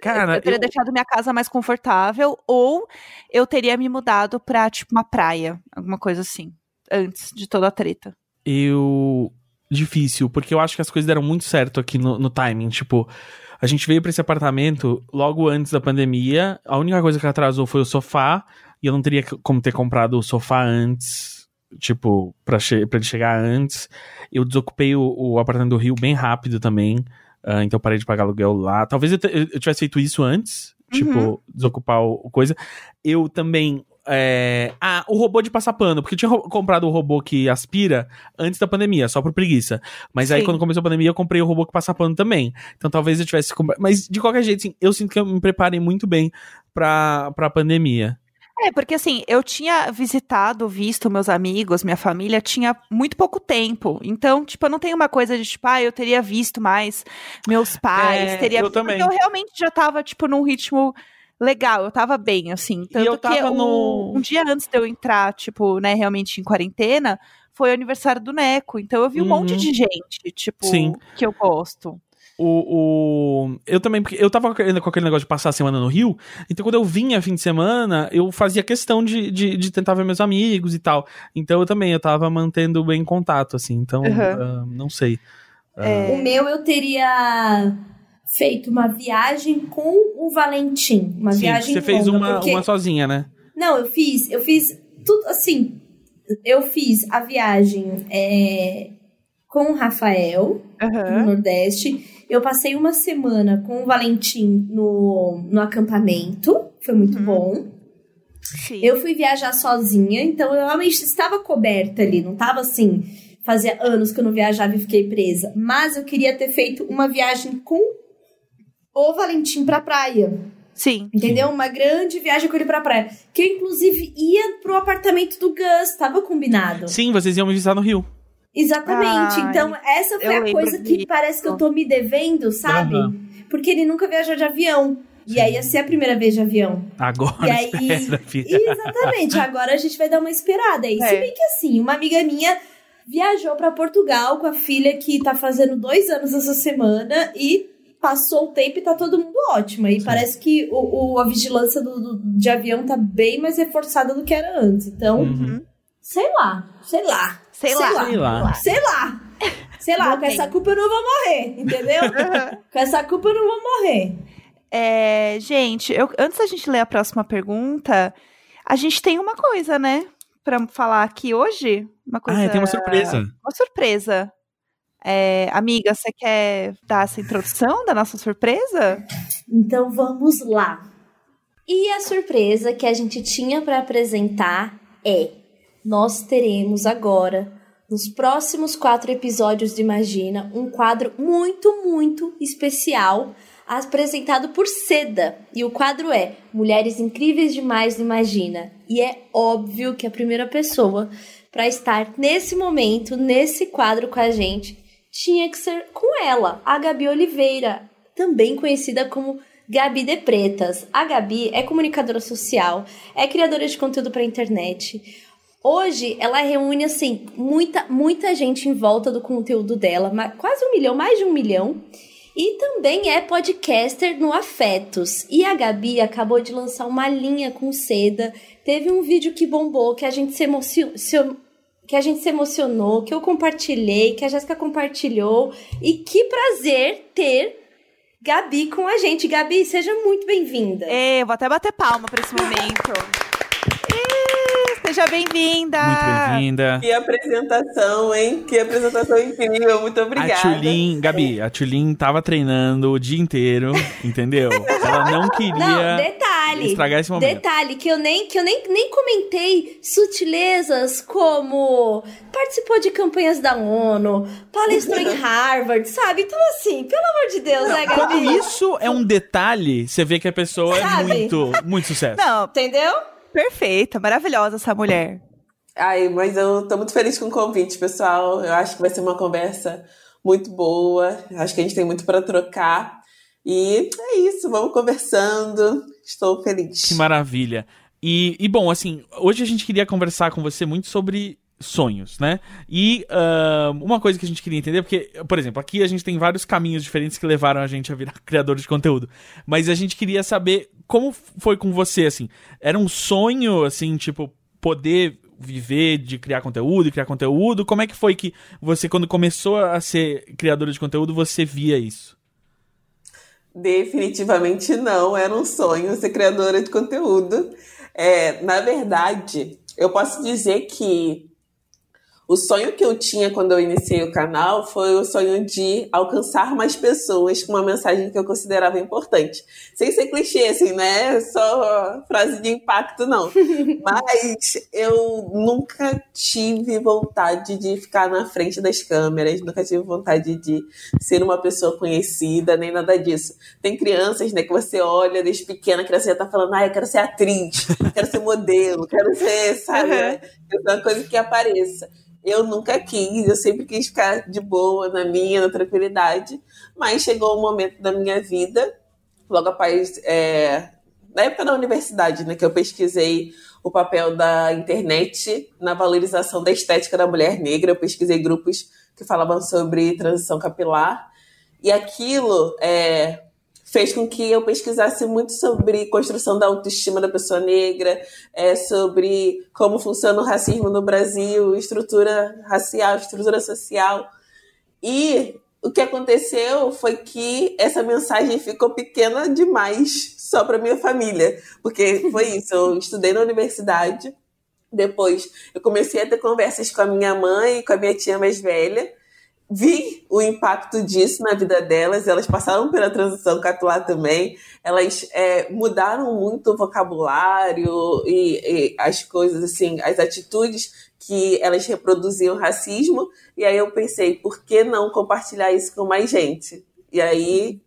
Speaker 1: Cara,
Speaker 2: eu teria
Speaker 1: eu-
Speaker 2: deixado minha casa mais confortável, ou eu teria me mudado pra, tipo, uma praia, alguma coisa assim, antes de toda a treta.
Speaker 1: eu. Difícil, porque eu acho que as coisas deram muito certo aqui no, no timing. Tipo, a gente veio pra esse apartamento logo antes da pandemia. A única coisa que atrasou foi o sofá. E eu não teria como ter comprado o sofá antes. Tipo, pra, che pra ele chegar antes. Eu desocupei o, o apartamento do Rio bem rápido também. ah, então parei de pagar aluguel lá. Talvez eu, eu tivesse feito isso antes. Tipo, desocupar o, o coisa. Eu também. É, Ah, o robô de passar pano. Porque eu tinha comprado o robô que aspira antes da pandemia, só por preguiça. Mas aí,
Speaker 2: Sim.
Speaker 1: quando começou a pandemia, eu comprei o robô que passa pano também. Então talvez eu tivesse comprado. Mas de qualquer jeito, assim, eu sinto que eu me preparei muito bem pra, pra pandemia.
Speaker 2: É, porque assim, eu tinha visitado, visto meus amigos, minha família, tinha muito pouco tempo. Então, tipo, eu não tenho uma coisa de, tipo, ah, eu teria visto mais meus pais,
Speaker 1: É,
Speaker 2: teria.
Speaker 1: eu também.
Speaker 2: Porque eu realmente já tava, tipo, num ritmo legal, eu tava bem, assim. Tanto
Speaker 1: eu tava
Speaker 2: que o-
Speaker 1: no-
Speaker 2: um dia antes de eu entrar, tipo, né, realmente em quarentena, foi o aniversário do Neco. Então eu vi um
Speaker 1: Uhum.
Speaker 2: monte de gente, tipo,
Speaker 1: Sim.
Speaker 2: que eu gosto.
Speaker 1: O, o- eu também, porque eu tava com aquele com aquele negócio de passar a semana no Rio, então quando eu vinha fim de semana, eu fazia questão de, de, de tentar ver meus amigos e tal. Então eu também, eu tava mantendo bem contato, assim, então,
Speaker 2: Uhum.
Speaker 1: ah, não sei.
Speaker 2: É.
Speaker 3: O meu eu teria feito uma viagem com o Valentim, uma
Speaker 1: sim,
Speaker 3: viagem
Speaker 1: você fez
Speaker 3: longa,
Speaker 1: uma,
Speaker 3: porque...
Speaker 1: uma sozinha, né?
Speaker 3: Não, eu fiz, eu fiz tudo assim. Eu fiz a viagem é, com o Rafael no
Speaker 2: Aham.
Speaker 3: Nordeste. Eu passei uma semana com o Valentim no, no acampamento. Foi muito
Speaker 2: Uhum.
Speaker 3: bom.
Speaker 2: Sim.
Speaker 3: Eu fui viajar sozinha, então eu realmente estava coberta ali, não estava assim. Fazia anos que eu não viajava e fiquei presa. Mas eu queria ter feito uma viagem com o Valentim pra praia.
Speaker 2: Sim.
Speaker 3: Entendeu? Uma grande viagem com ele pra praia. Que eu, inclusive, ia pro apartamento do Gus, tava combinado.
Speaker 1: Sim, vocês iam me visitar no Rio.
Speaker 3: Exatamente.
Speaker 2: Ai,
Speaker 3: então, essa foi a coisa que
Speaker 2: disso.
Speaker 3: parece que eu tô me devendo, sabe?
Speaker 1: Aham.
Speaker 3: Porque ele nunca viajou de avião. E aí ia ser a primeira vez de avião.
Speaker 1: Agora,
Speaker 3: E aí.
Speaker 1: espera.
Speaker 3: Exatamente. Agora a gente vai dar uma esperada aí. Se
Speaker 2: É.
Speaker 3: bem que assim, uma amiga minha viajou pra Portugal com a filha que tá fazendo dois anos essa semana e passou o tempo e tá todo mundo ótimo. E parece que o, o- a vigilância do, do- de avião tá bem mais reforçada do que era antes. Então,
Speaker 1: Uhum.
Speaker 3: sei lá, sei lá.
Speaker 2: Sei lá.
Speaker 1: Sei lá.
Speaker 3: Sei lá. Sei lá, com essa culpa eu não vou morrer, entendeu? com essa culpa eu não vou morrer.
Speaker 2: É, gente, eu- antes da gente ler a próxima pergunta, a gente tem uma coisa, né? Pra falar aqui hoje. Uma coisa.
Speaker 1: Ah, tem uma surpresa.
Speaker 2: Uma surpresa. É, amiga, você quer dar essa introdução da nossa surpresa?
Speaker 3: Então vamos lá. E a surpresa que a gente tinha para apresentar é: nós teremos agora, nos próximos quatro episódios de Imagina, um quadro muito, muito especial apresentado por Seda. E o quadro é Mulheres Incríveis Demais do Imagina. E é óbvio que a primeira pessoa para estar nesse momento, nesse quadro com a gente, tinha que ser com ela, a Gabi Oliveira, também conhecida como Gabi de Pretas. A Gabi é comunicadora social, é criadora de conteúdo para internet. Hoje ela reúne assim muita muita gente em volta do conteúdo dela, quase um milhão, mais de um milhão. E também é podcaster no Afetos. E a Gabi acabou de lançar uma linha com seda. Teve um vídeo que bombou, que a gente se emocionou. Que a gente se emocionou, que eu compartilhei, que a Jéssica compartilhou. E que prazer ter Gabi com a gente. Gabi, seja muito bem-vinda.
Speaker 2: É, eu vou até bater palma pra esse momento. Seja bem-vinda!
Speaker 1: Muito bem-vinda.
Speaker 4: Que apresentação, hein? Que apresentação incrível. Muito obrigada.
Speaker 1: A Tulin, Gabi, a Tulin tava treinando o dia inteiro, entendeu? Ela não
Speaker 3: Não,
Speaker 1: queria
Speaker 3: detalhe.
Speaker 1: estragar esse momento.
Speaker 3: Detalhe que eu nem que eu nem, nem comentei sutilezas como participou de campanhas da ONU, palestrou em Harvard, sabe? Então assim, pelo amor de Deus, né,
Speaker 1: Quando
Speaker 3: Gabi?
Speaker 1: isso é um detalhe, você vê que a pessoa é
Speaker 3: Sabe?
Speaker 1: muito, muito sucesso.
Speaker 2: Não,
Speaker 3: Entendeu?
Speaker 2: Perfeita, maravilhosa essa mulher.
Speaker 4: Ai, mas eu tô muito feliz com o convite, pessoal. Eu acho que vai ser uma conversa muito boa. Acho que a gente tem muito para trocar. E é isso, vamos conversando. Estou feliz.
Speaker 1: Que maravilha. E, e, bom, assim, hoje a gente queria conversar com você muito sobre sonhos, né? E ah, uma coisa que a gente queria entender, porque, por exemplo, aqui a gente tem vários caminhos diferentes que levaram a gente a virar criador de conteúdo. Mas a gente queria saber como foi com você, assim. Era um sonho, assim, tipo, poder viver de criar conteúdo e criar conteúdo? Como é que foi que você, quando começou a ser criadora de conteúdo, você via isso?
Speaker 4: Definitivamente não, era um sonho ser criadora de conteúdo. É, na verdade, eu posso dizer que o sonho que eu tinha quando eu iniciei o canal foi o sonho de alcançar mais pessoas com uma mensagem que eu considerava importante. Sem ser clichê, assim, né? Só frase de impacto, não. Mas eu nunca tive vontade de ficar na frente das câmeras, nunca tive vontade de ser uma pessoa conhecida, nem nada disso. Tem crianças, né, que você olha desde pequena, a criança já tá falando, ah, eu quero ser atriz, quero ser modelo, quero ser, sabe?
Speaker 2: Uhum.
Speaker 4: Uma coisa que apareça. Eu nunca quis, eu sempre quis ficar de boa, na minha, na tranquilidade. Mas chegou um momento da minha vida, logo após, é, na época da universidade, né, que eu pesquisei o papel da internet na valorização da estética da mulher negra. Eu pesquisei grupos que falavam sobre transição capilar. E aquilo é, fez com que eu pesquisasse muito sobre construção da autoestima da pessoa negra, é, sobre como funciona o racismo no Brasil, estrutura racial, estrutura social. E o que aconteceu foi que essa mensagem ficou pequena demais só para minha família, porque foi isso. Eu estudei na universidade, depois eu comecei a ter conversas com a minha mãe e com a minha tia mais velha vi o impacto disso na vida delas. Elas passaram pela transição capilar também. Elas é, mudaram muito o vocabulário e, e, as coisas, assim, as atitudes que elas reproduziam racismo. E aí eu pensei, por que não compartilhar isso com mais gente? E aí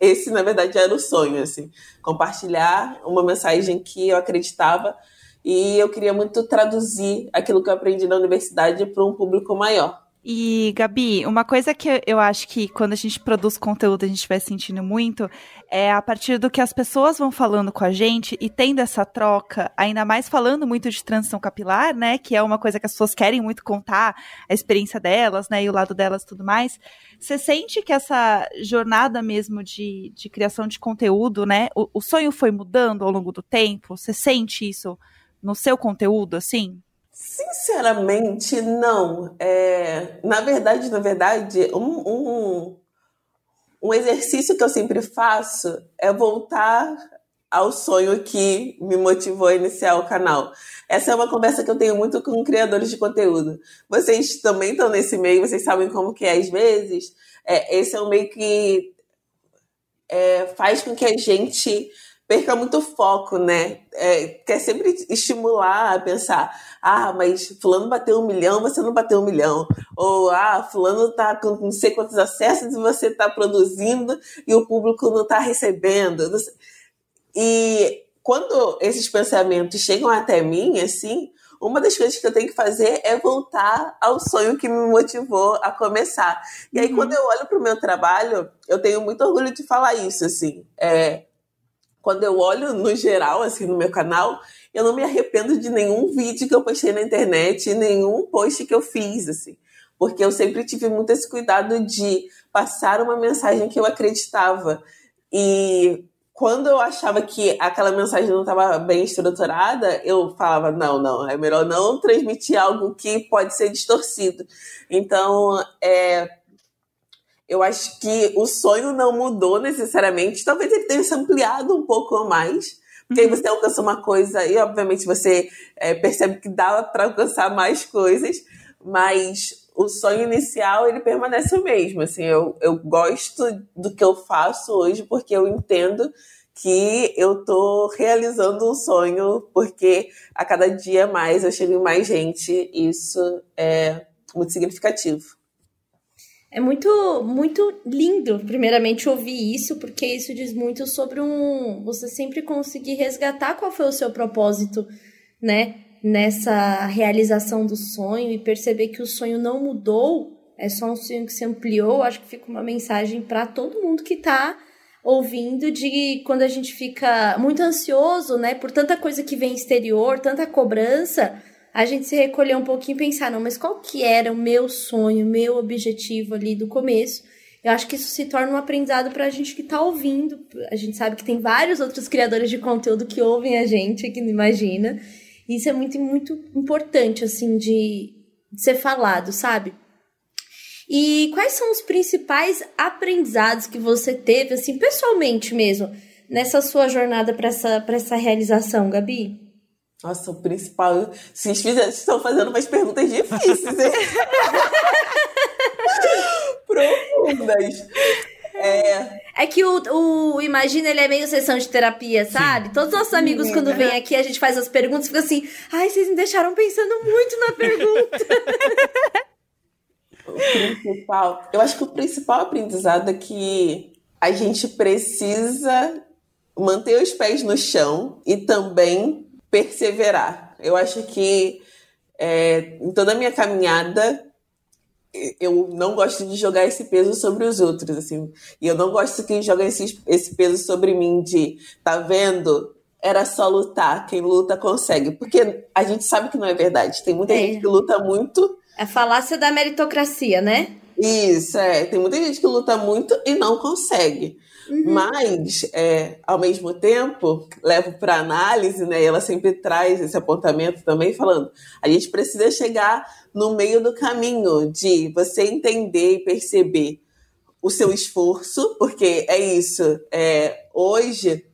Speaker 4: esse, na verdade, era o sonho, assim, compartilhar uma mensagem que eu acreditava e eu queria muito traduzir aquilo que eu aprendi na universidade para um público maior.
Speaker 2: E, Gabi, uma coisa que eu acho que quando a gente produz conteúdo a gente vai sentindo muito é a partir do que as pessoas vão falando com a gente e tendo essa troca, ainda mais falando muito de transição capilar, né? Que é uma coisa que as pessoas querem muito contar, a experiência delas, né? E o lado delas tudo mais. Você sente que essa jornada mesmo de, de criação de conteúdo, né? O, o sonho foi mudando ao longo do tempo? Você sente isso no seu conteúdo, assim?
Speaker 4: Sinceramente, não. É, na verdade, na verdade, um, um, um exercício que eu sempre faço é voltar ao sonho que me motivou a iniciar o canal. Essa é uma conversa que eu tenho muito com criadores de conteúdo. Vocês também estão nesse meio, vocês sabem como que é às vezes. É, esse é um meio que é, faz com que a gente perca muito foco, né? É, quer sempre estimular a pensar, ah, mas fulano bateu um milhão, você não bateu um milhão. Ou, ah, fulano tá com não sei quantos acessos e você tá produzindo e o público não tá recebendo. E quando esses pensamentos chegam até mim, assim, uma das coisas que eu tenho que fazer é voltar ao sonho que me motivou a começar. E aí, uhum. quando eu olho para o meu trabalho, eu tenho muito orgulho de falar isso, assim. É, quando eu olho no geral, assim, no meu canal, eu não me arrependo de nenhum vídeo que eu postei na internet, nenhum post que eu fiz, assim. Porque eu sempre tive muito esse cuidado de passar uma mensagem que eu acreditava. E quando eu achava que aquela mensagem não estava bem estruturada, eu falava: não, não, é melhor não transmitir algo que pode ser distorcido. Então, é, eu acho que o sonho não mudou necessariamente. Talvez ele tenha se ampliado um pouco mais. Porque aí uhum. você alcança uma coisa e, obviamente, você é, percebe que dá para alcançar mais coisas. Mas o sonho inicial, ele permanece o mesmo. Assim, eu, eu gosto do que eu faço hoje porque eu entendo que eu tô realizando um sonho porque a cada dia mais eu chego em mais gente. E isso é muito significativo.
Speaker 3: É muito, muito lindo, primeiramente, ouvir isso, porque isso diz muito sobre um. Você sempre conseguir resgatar qual foi o seu propósito, né? Nessa realização do sonho e perceber que o sonho não mudou, é só um sonho que se ampliou. Acho que fica uma mensagem para todo mundo que está ouvindo de quando a gente fica muito ansioso, né, por tanta coisa que vem exterior, tanta cobrança a gente se recolher um pouquinho e pensar, não, mas qual que era o meu sonho, meu objetivo ali do começo? Eu acho que isso se torna um aprendizado para a gente que está ouvindo. A gente sabe que tem vários outros criadores de conteúdo que ouvem a gente, que não imagina. Isso é muito, muito importante, assim, de, de ser falado, sabe? E quais são os principais aprendizados que você teve, assim, pessoalmente mesmo, nessa sua jornada para essa, essa realização, Gabi?
Speaker 4: Nossa, o principal. Vocês estão fazendo umas perguntas difíceis, hein? Profundas. É...
Speaker 3: é que o, o Imagina, ele é meio sessão de terapia, sabe? Sim. Todos os nossos amigos, quando vêm aqui, a gente faz as perguntas e fica assim: ai, vocês me deixaram pensando muito na pergunta.
Speaker 4: o principal. Eu acho que o principal aprendizado é que a gente precisa manter os pés no chão e também perseverar. Eu acho que é, em toda a minha caminhada eu não gosto de jogar esse peso sobre os outros, assim. E eu não gosto que joguem esse, esse peso sobre mim de, tá vendo? Era só lutar, quem luta consegue. Porque a gente sabe que não é verdade. Tem muita é. gente que luta muito.
Speaker 3: É falácia da meritocracia, né?
Speaker 4: Isso, é. Tem muita gente que luta muito e não consegue. Uhum. Mas, é, ao mesmo tempo, levo para análise, né? E ela sempre traz esse apontamento também, falando: a gente precisa chegar no meio do caminho de você entender e perceber o seu esforço, porque é isso. É, hoje,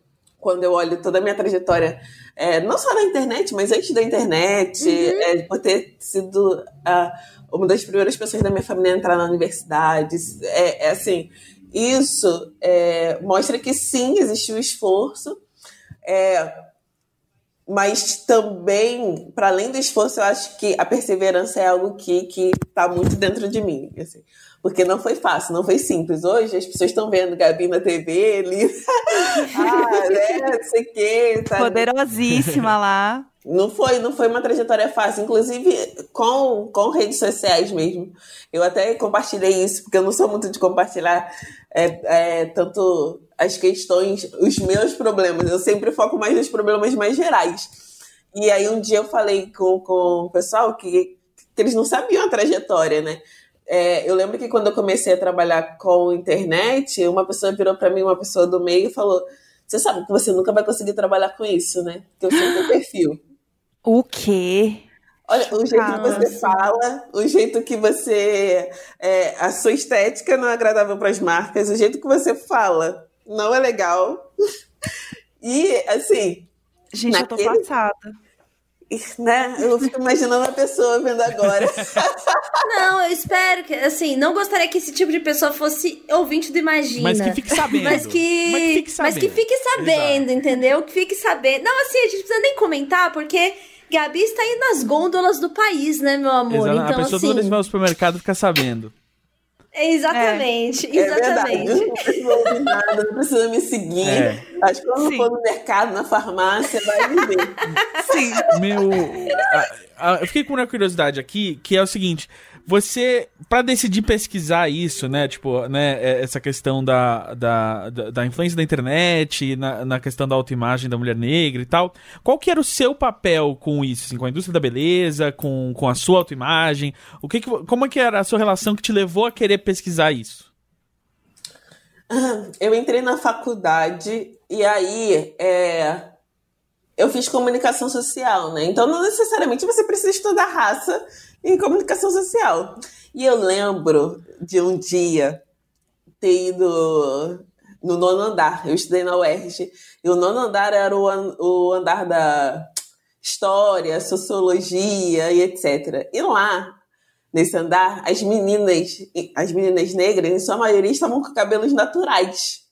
Speaker 4: quando eu olho toda a minha trajetória, é, não só na internet, mas antes da internet, uhum. é, por ter sido uh, uma das primeiras pessoas da minha família a entrar na universidade, é, é assim isso é, mostra que sim, existe um esforço, é, mas também, para além do esforço, eu acho que a perseverança é algo que está muito dentro de mim. Assim, Porque não foi fácil, não foi simples. Hoje as pessoas estão vendo Gabi na TV, Lina. ah, né? Não sei o quê. Sabe?
Speaker 2: Poderosíssima lá.
Speaker 4: Não foi, não foi uma trajetória fácil, inclusive com, com redes sociais mesmo. Eu até compartilhei isso, porque eu não sou muito de compartilhar é, é, tanto as questões, os meus problemas. Eu sempre foco mais nos problemas mais gerais. E aí um dia eu falei com, com o pessoal que, que eles não sabiam a trajetória, né? É, eu lembro que quando eu comecei a trabalhar com internet, uma pessoa virou para mim, uma pessoa do meio, e falou: Você sabe que você nunca vai conseguir trabalhar com isso, né? Porque eu sei o perfil.
Speaker 2: O quê?
Speaker 4: Olha, o jeito que você fala, o jeito que você. É, a sua estética não é agradável para as marcas, o jeito que você fala não é legal. E, assim.
Speaker 2: Gente, naquele... eu tô passada
Speaker 4: né? Eu fico imaginando a pessoa vendo agora.
Speaker 3: Não, eu espero que, assim, não gostaria que esse tipo de pessoa fosse ouvinte do Imagina.
Speaker 1: Mas que fique sabendo.
Speaker 3: Mas que, mas que fique sabendo, mas que fique sabendo entendeu? Que fique sabendo. Não, assim, a gente precisa nem comentar, porque Gabi está aí nas gôndolas do país, né, meu amor?
Speaker 1: Exato. Então, a pessoa assim... toda vez que vai ao supermercado fica sabendo.
Speaker 3: Exatamente, é. exatamente. É
Speaker 4: não precisa nada, não precisa me seguir. É. Acho que quando Sim. for no mercado, na farmácia, vai me ver.
Speaker 1: Sim. Meu. eu fiquei com uma curiosidade aqui, que é o seguinte: você, para decidir pesquisar isso, né, tipo, né, é, essa questão da, da, da, influência da internet, na, na questão da autoimagem da mulher negra e tal, qual que era o seu papel com isso, assim, com a indústria da beleza, com, com a sua autoimagem? O que, que como é que era a sua relação que te levou a querer pesquisar isso?
Speaker 4: Eu entrei na faculdade e aí é, eu fiz comunicação social, né? Então não necessariamente você precisa estudar raça em comunicação social. E eu lembro de um dia ter ido no nono andar. Eu estudei na UERJ. E o nono andar era o, o andar da história, sociologia e etc. E lá, nesse andar, as meninas, as meninas negras, em sua maioria, estavam com cabelos naturais.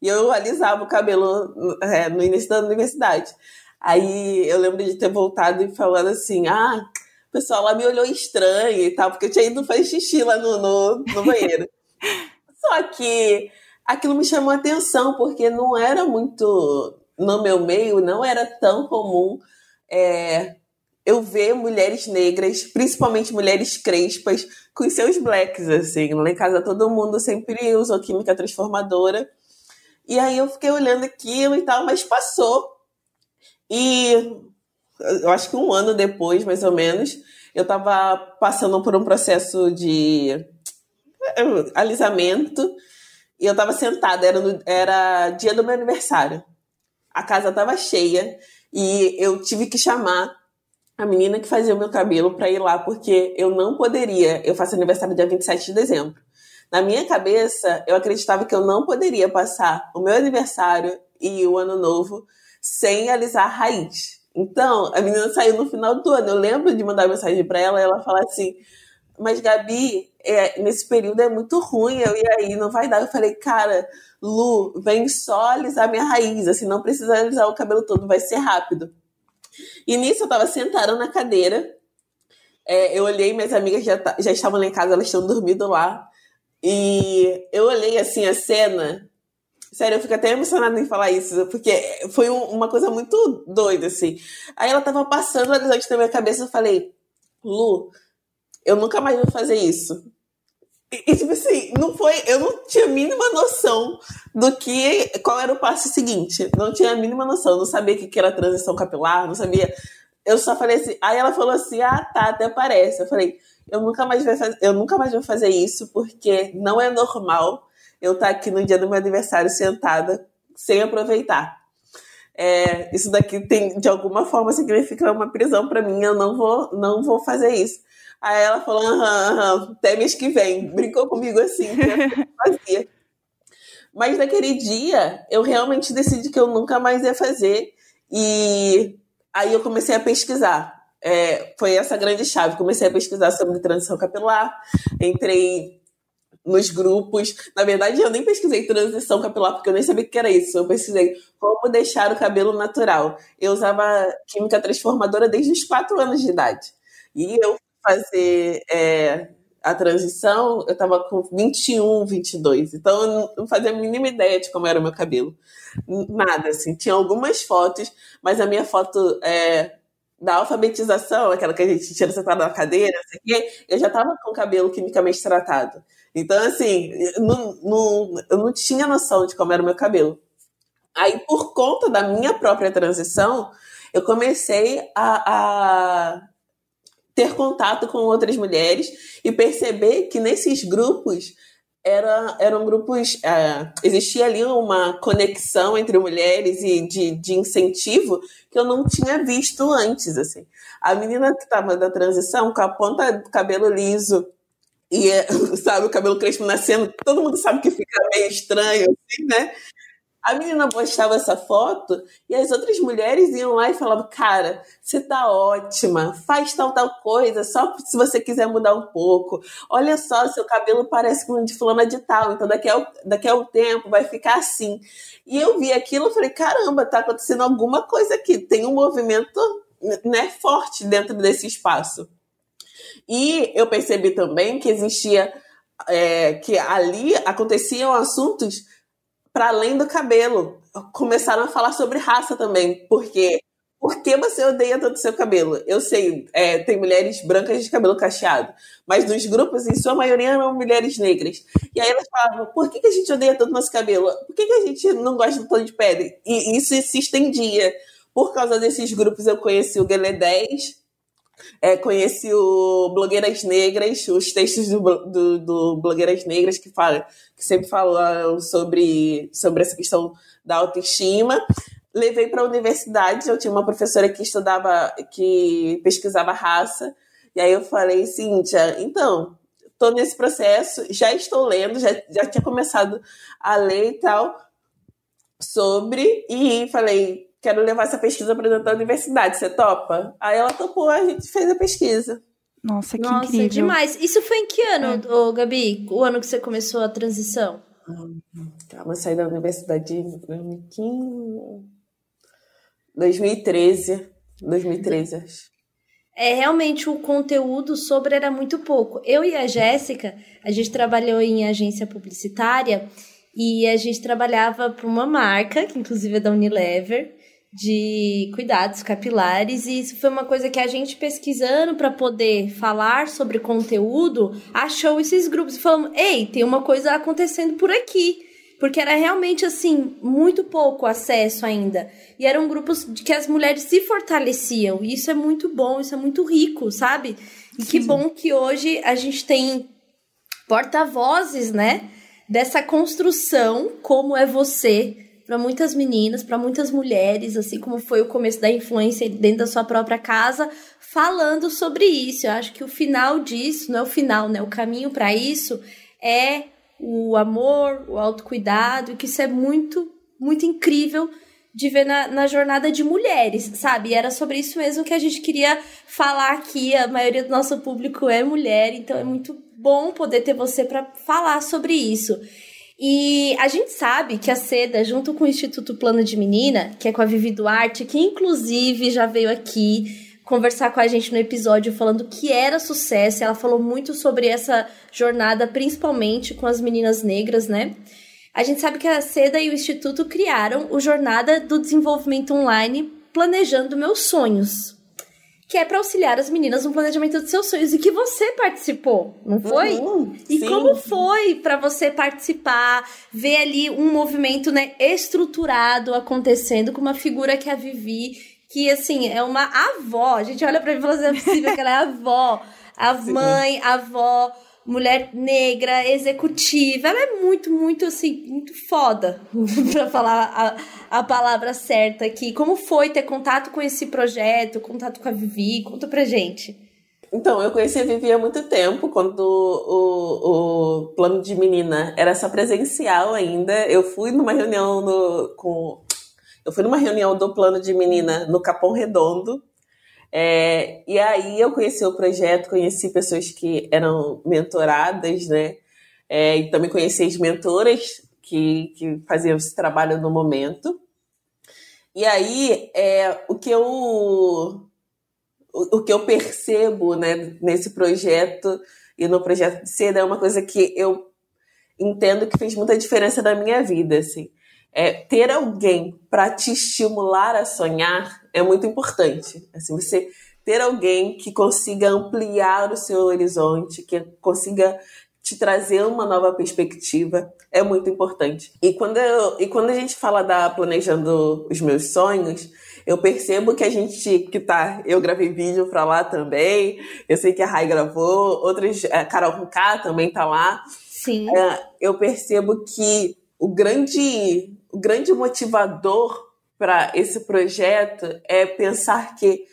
Speaker 4: E eu alisava o cabelo é, no início da universidade. Aí eu lembro de ter voltado e falando assim: ah, pessoal lá me olhou estranho e tal, porque eu tinha ido fazer xixi lá no, no, no banheiro. Só que aquilo me chamou a atenção, porque não era muito. No meu meio, não era tão comum é, eu ver mulheres negras, principalmente mulheres crespas, com seus blacks, assim. Lá em casa todo mundo sempre usou química transformadora. E aí eu fiquei olhando aquilo e tal, mas passou. E eu acho que um ano depois, mais ou menos, eu estava passando por um processo de eh, alisamento e eu estava sentada, era, no, era dia do meu aniversário. A casa estava cheia e eu tive que chamar a menina que fazia o meu cabelo para ir lá, porque eu não poderia. Eu faço aniversário dia 27 de dezembro. Na minha cabeça, eu acreditava que eu não poderia passar o meu aniversário e o ano novo sem alisar a raiz. Então, a menina saiu no final do ano. Eu lembro de mandar mensagem para ela ela falar assim: Mas Gabi, é, nesse período é muito ruim, eu e aí não vai dar. Eu falei, cara, Lu, vem só alisar minha raiz, assim, não precisa alisar o cabelo todo, vai ser rápido. E nisso eu tava sentada na cadeira, é, eu olhei, minhas amigas já, já estavam lá em casa, elas tinham dormido lá. E eu olhei assim a cena Sério, eu fico até emocionada em falar isso, porque foi um, uma coisa muito doida, assim. Aí ela tava passando o horizonte na minha cabeça, eu falei, Lu, eu nunca mais vou fazer isso. E, e, tipo assim, não foi, eu não tinha a mínima noção do que, qual era o passo seguinte. Não tinha a mínima noção, não sabia o que, que era transição capilar, não sabia. Eu só falei assim, aí ela falou assim, ah, tá, até parece. Eu falei, eu nunca mais vou fazer, eu nunca mais vou fazer isso, porque não é normal eu estar tá aqui no dia do meu aniversário sentada sem aproveitar. É, isso daqui tem, de alguma forma, significa uma prisão para mim, eu não vou, não vou fazer isso. Aí ela falou, aham, aham, até mês que vem. Brincou comigo assim, que eu fazia. Mas naquele dia, eu realmente decidi que eu nunca mais ia fazer. E aí eu comecei a pesquisar. É, foi essa grande chave. Comecei a pesquisar sobre transição capilar. Entrei nos grupos. Na verdade, eu nem pesquisei transição capilar, porque eu nem sabia o que era isso. Eu pesquisei como deixar o cabelo natural. Eu usava química transformadora desde os 4 anos de idade. E eu fazer é, a transição, eu tava com 21, 22. Então eu não fazia a mínima ideia de como era o meu cabelo. Nada, assim. Tinha algumas fotos, mas a minha foto é, da alfabetização, aquela que a gente tira sentado na cadeira, assim, eu já tava com o cabelo quimicamente tratado. Então, assim, não, não, eu não tinha noção de como era o meu cabelo. Aí, por conta da minha própria transição, eu comecei a, a ter contato com outras mulheres e perceber que nesses grupos era, eram grupos. Uh, existia ali uma conexão entre mulheres e de, de incentivo que eu não tinha visto antes. assim. A menina que estava da transição, com a ponta do cabelo liso e, sabe, o cabelo crespo nascendo, todo mundo sabe que fica meio estranho, assim, né? A menina postava essa foto e as outras mulheres iam lá e falavam: Cara, você tá ótima, faz tal, tal coisa, só se você quiser mudar um pouco. Olha só, seu cabelo parece com de fulana de tal, então daqui a, daqui a um tempo vai ficar assim. E eu vi aquilo e falei: Caramba, tá acontecendo alguma coisa aqui, tem um movimento né, forte dentro desse espaço. E eu percebi também que existia. É, que ali aconteciam assuntos para além do cabelo. Começaram a falar sobre raça também, porque por que você odeia tanto seu cabelo? Eu sei, é, tem mulheres brancas de cabelo cacheado, mas nos grupos, em sua maioria, eram mulheres negras. E aí elas falavam, por que, que a gente odeia tanto nosso cabelo? Por que, que a gente não gosta do tom de pele? E isso se estendia. Por causa desses grupos, eu conheci o Guelé 10, é, conheci o Blogueiras Negras, os textos do, do, do Blogueiras Negras que, fala, que sempre falam sobre, sobre essa questão da autoestima. Levei para a universidade, eu tinha uma professora que estudava, que pesquisava raça, e aí eu falei, Cíntia, então, estou nesse processo, já estou lendo, já, já tinha começado a ler e tal, sobre, e falei, quero levar essa pesquisa para dentro da universidade, você topa? Aí ela topou, a gente fez a pesquisa.
Speaker 2: Nossa, que
Speaker 3: Nossa,
Speaker 2: incrível.
Speaker 3: demais. Isso foi em que ano, é. ô, Gabi? O ano que você começou a transição?
Speaker 4: Calma, saí da universidade em 2015... 2013. 2013, acho.
Speaker 3: É, realmente o conteúdo sobre era muito pouco. Eu e a Jéssica, a gente trabalhou em agência publicitária e a gente trabalhava para uma marca, que inclusive é da Unilever, de cuidados capilares. E isso foi uma coisa que a gente pesquisando para poder falar sobre conteúdo achou esses grupos e falamos ei tem uma coisa acontecendo por aqui. Porque era realmente assim muito pouco acesso ainda. E eram grupos de que as mulheres se fortaleciam. E isso é muito bom isso é muito rico sabe? E Sim. que bom que hoje a gente tem porta-vozes né dessa construção como é você para muitas meninas, para muitas mulheres, assim como foi o começo da influência dentro da sua própria casa, falando sobre isso. Eu acho que o final disso, não é o final, né? O caminho para isso é o amor, o autocuidado, que isso é muito, muito incrível de ver na, na jornada de mulheres, sabe? E era sobre isso mesmo que a gente queria falar aqui. A maioria do nosso público é mulher, então é muito bom poder ter você para falar sobre isso. E a gente sabe que a Seda, junto com o Instituto Plano de Menina, que é com a Vivi Duarte, que inclusive já veio aqui conversar com a gente no episódio falando que era sucesso, ela falou muito sobre essa jornada, principalmente com as meninas negras, né? A gente sabe que a Seda e o Instituto criaram o Jornada do Desenvolvimento Online Planejando Meus Sonhos que é para auxiliar as meninas no planejamento dos seus sonhos e que você participou, não foi?
Speaker 4: Uhum,
Speaker 3: e
Speaker 4: sim.
Speaker 3: como foi para você participar, ver ali um movimento, né, estruturado acontecendo com uma figura que é a Vivi, que assim, é uma avó. A gente olha para mim e fala assim, é possível que ela é avó, a sim. mãe, a avó mulher negra, executiva. Ela é muito, muito, assim, muito foda, pra falar a, a palavra certa aqui. Como foi ter contato com esse projeto, contato com a Vivi? Conta pra gente.
Speaker 4: Então, eu conheci a Vivi há muito tempo, quando o, o plano de menina era só presencial ainda. Eu fui numa reunião no, com. Eu fui numa reunião do plano de menina no Capão Redondo, é, e aí eu conheci o projeto, conheci pessoas que eram mentoradas, né? É, e também conheci as mentoras que, que faziam esse trabalho no momento. E aí, é, o que eu o, que eu percebo né, nesse projeto e no projeto de seda é uma coisa que eu entendo que fez muita diferença na minha vida, assim. É, ter alguém para te estimular a sonhar é muito importante. Assim, você ter alguém que consiga ampliar o seu horizonte, que consiga te trazer uma nova perspectiva é muito importante. E quando, eu, e quando a gente fala da planejando os meus sonhos, eu percebo que a gente que tá, eu gravei vídeo para lá também. Eu sei que a Rai gravou, outras, a Carol K também tá lá.
Speaker 5: Sim.
Speaker 4: É, eu percebo que o grande, o grande motivador para esse projeto é pensar que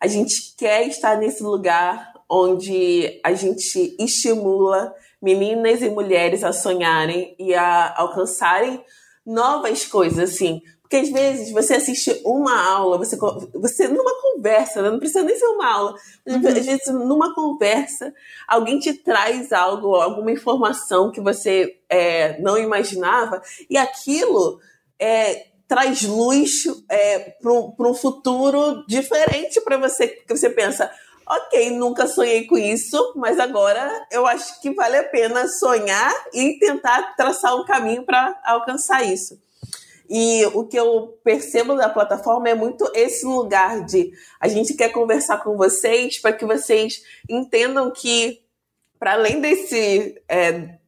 Speaker 4: a gente quer estar nesse lugar onde a gente estimula meninas e mulheres a sonharem e a alcançarem novas coisas, assim. Porque às vezes você assiste uma aula, você, você numa conversa, né? não precisa nem ser uma aula, uhum. às vezes numa conversa, alguém te traz algo, alguma informação que você é, não imaginava, e aquilo é, traz luz é, para um futuro diferente para você, que você pensa, ok, nunca sonhei com isso, mas agora eu acho que vale a pena sonhar e tentar traçar um caminho para alcançar isso. E o que eu percebo da plataforma é muito esse lugar de a gente quer conversar com vocês para que vocês entendam que, para além desse, é,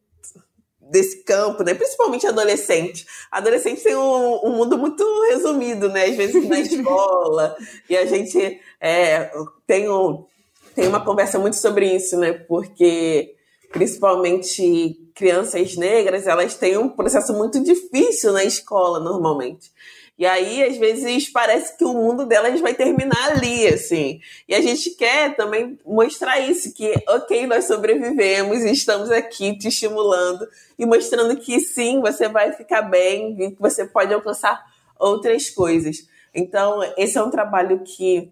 Speaker 4: desse campo, né? principalmente adolescente, adolescente tem um, um mundo muito resumido, né? Às vezes na escola, e a gente é, tem um, tem uma conversa muito sobre isso, né? Porque principalmente crianças negras, elas têm um processo muito difícil na escola normalmente. E aí, às vezes, parece que o mundo delas vai terminar ali, assim. E a gente quer também mostrar isso, que, ok, nós sobrevivemos e estamos aqui te estimulando e mostrando que sim, você vai ficar bem e que você pode alcançar outras coisas. Então, esse é um trabalho que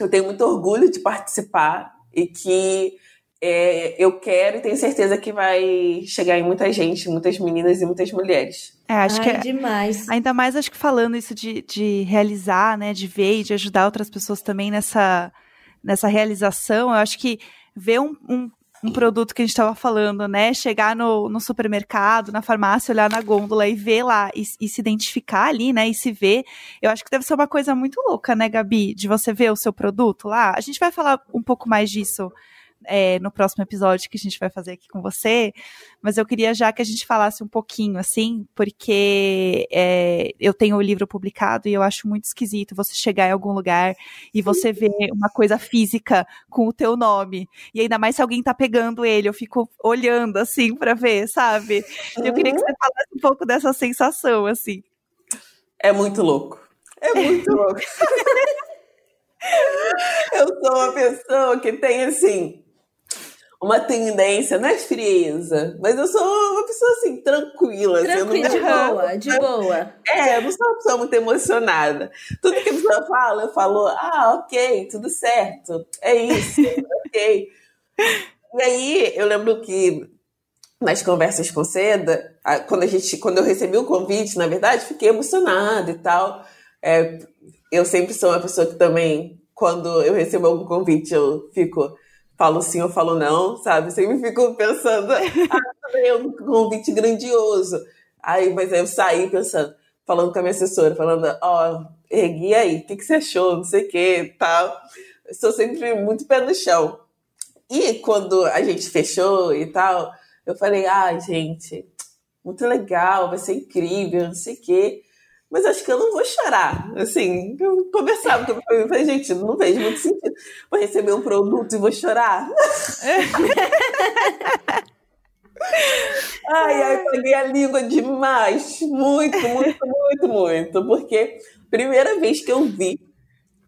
Speaker 4: eu tenho muito orgulho de participar e que é, eu quero e tenho certeza que vai chegar em muita gente, muitas meninas e muitas mulheres.
Speaker 2: É, acho
Speaker 5: Ai,
Speaker 2: que é,
Speaker 5: demais.
Speaker 2: Ainda mais acho que falando isso de, de realizar, né, de ver e de ajudar outras pessoas também nessa, nessa realização, eu acho que ver um, um um produto que a gente estava falando, né? Chegar no, no, supermercado, na farmácia, olhar na gôndola e ver lá e, e, se identificar ali, né? E se ver. Eu acho que deve ser uma coisa muito louca, né, Gabi? De você ver o seu produto lá. A gente vai falar um pouco mais disso é, no próximo episódio que a gente vai fazer aqui com você, mas eu queria já que a gente falasse um pouquinho, assim, porque é, eu tenho o livro publicado e eu acho muito esquisito você chegar em algum lugar e você ver uma coisa física com o teu nome, e ainda mais se alguém tá pegando ele, eu fico olhando, assim, para ver, sabe? Eu queria que uhum. você falasse um pouco dessa sensação, assim.
Speaker 4: É muito louco. É muito louco. eu sou uma pessoa que tem, assim, uma tendência, não é frieza, mas eu sou uma pessoa assim, tranquila.
Speaker 5: Tranquila,
Speaker 4: assim,
Speaker 5: de boa, de boa.
Speaker 4: É, eu não sou uma pessoa muito emocionada. Tudo que a pessoa fala, eu falo, ah, ok, tudo certo, é isso, ok. E aí, eu lembro que nas conversas com Seda, quando, a gente, quando eu recebi o convite, na verdade, fiquei emocionada e tal. É, eu sempre sou uma pessoa que também, quando eu recebo algum convite, eu fico falo sim ou falo não, sabe? Sempre fico pensando, ah, é um convite grandioso. Aí, mas aí eu saí pensando, falando com a minha assessora, falando, ó, oh, ergui aí, o que, que você achou, não sei o que, tal. Estou sempre muito pé no chão. E quando a gente fechou e tal, eu falei, ah, gente, muito legal, vai ser incrível, não sei o quê mas acho que eu não vou chorar. Assim, eu conversava com eu falei, gente, não vejo muito sentido. Vou receber um produto e vou chorar. ai, ai, paguei a língua demais. Muito, muito, muito, muito. Porque primeira vez que eu vi.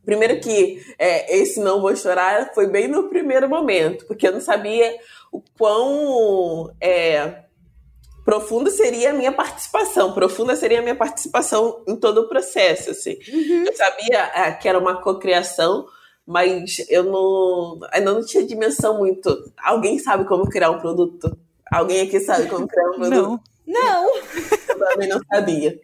Speaker 4: Primeiro que é, esse não vou chorar foi bem no primeiro momento, porque eu não sabia o quão é, profunda seria a minha participação, profunda seria a minha participação em todo o processo, assim. Uhum. Eu sabia é, que era uma cocriação, mas eu não, ainda não tinha dimensão muito. Alguém sabe como criar um produto? Alguém aqui sabe como criar um produto?
Speaker 2: Não.
Speaker 5: Não.
Speaker 4: Eu também não sabia.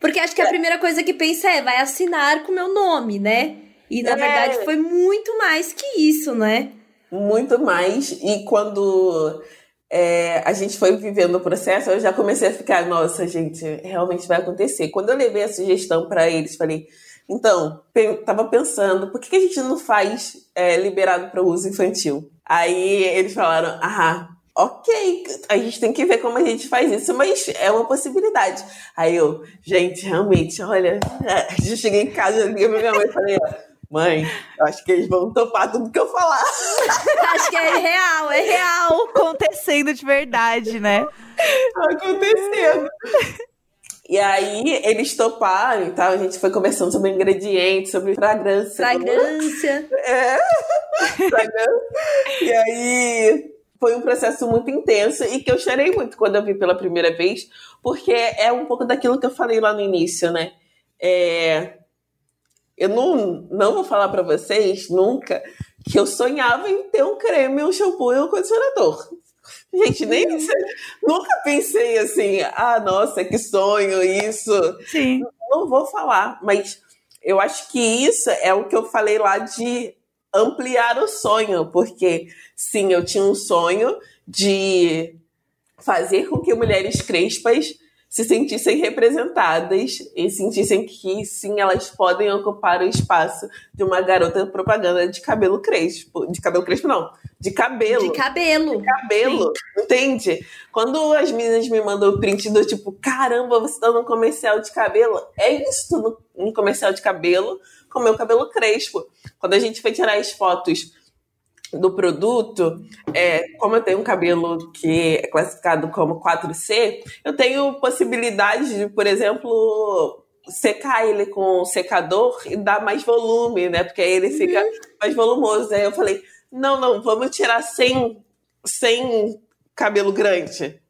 Speaker 5: Porque acho que a primeira coisa que pensa é, vai assinar com o meu nome, né? E na é. verdade foi muito mais que isso, né?
Speaker 4: muito mais. E quando é, a gente foi vivendo o processo, eu já comecei a ficar, nossa, gente, realmente vai acontecer. Quando eu levei a sugestão para eles, falei, então, tava pensando, por que a gente não faz é, liberado para uso infantil? Aí eles falaram, ah, ok, a gente tem que ver como a gente faz isso, mas é uma possibilidade. Aí eu, gente, realmente, olha, eu cheguei em casa, liguei pra minha mãe e falei, mãe, eu acho que eles vão topar tudo que eu falar.
Speaker 2: acho que é real, é real. Acontecendo de verdade, né?
Speaker 4: Acontecendo. E aí eles toparam e tal, a gente foi conversando sobre ingredientes, sobre fragrância.
Speaker 3: Fragrância.
Speaker 4: É. fragrância. e aí foi um processo muito intenso e que eu chorei muito quando eu vi pela primeira vez, porque é um pouco daquilo que eu falei lá no início, né? É... Eu não, não vou falar para vocês nunca que eu sonhava em ter um creme, um shampoo e um condicionador. Gente, nem nunca pensei assim, ah, nossa, que sonho isso.
Speaker 2: Sim.
Speaker 4: Não vou falar, mas eu acho que isso é o que eu falei lá de ampliar o sonho, porque sim, eu tinha um sonho de fazer com que mulheres crespas se sentissem representadas e sentissem que sim, elas podem ocupar o espaço de uma garota propaganda de cabelo crespo. De cabelo crespo, não. De cabelo.
Speaker 3: De cabelo.
Speaker 4: De cabelo. Sim. Entende? Quando as meninas me mandam o print do tipo, caramba, você tá num comercial de cabelo. É isso no comercial de cabelo com meu cabelo crespo. Quando a gente foi tirar as fotos do produto, é, como eu tenho um cabelo que é classificado como 4C, eu tenho possibilidade de, por exemplo, secar ele com um secador e dar mais volume, né? Porque aí ele fica uhum. mais volumoso. Aí eu falei, não, não, vamos tirar sem, sem cabelo grande.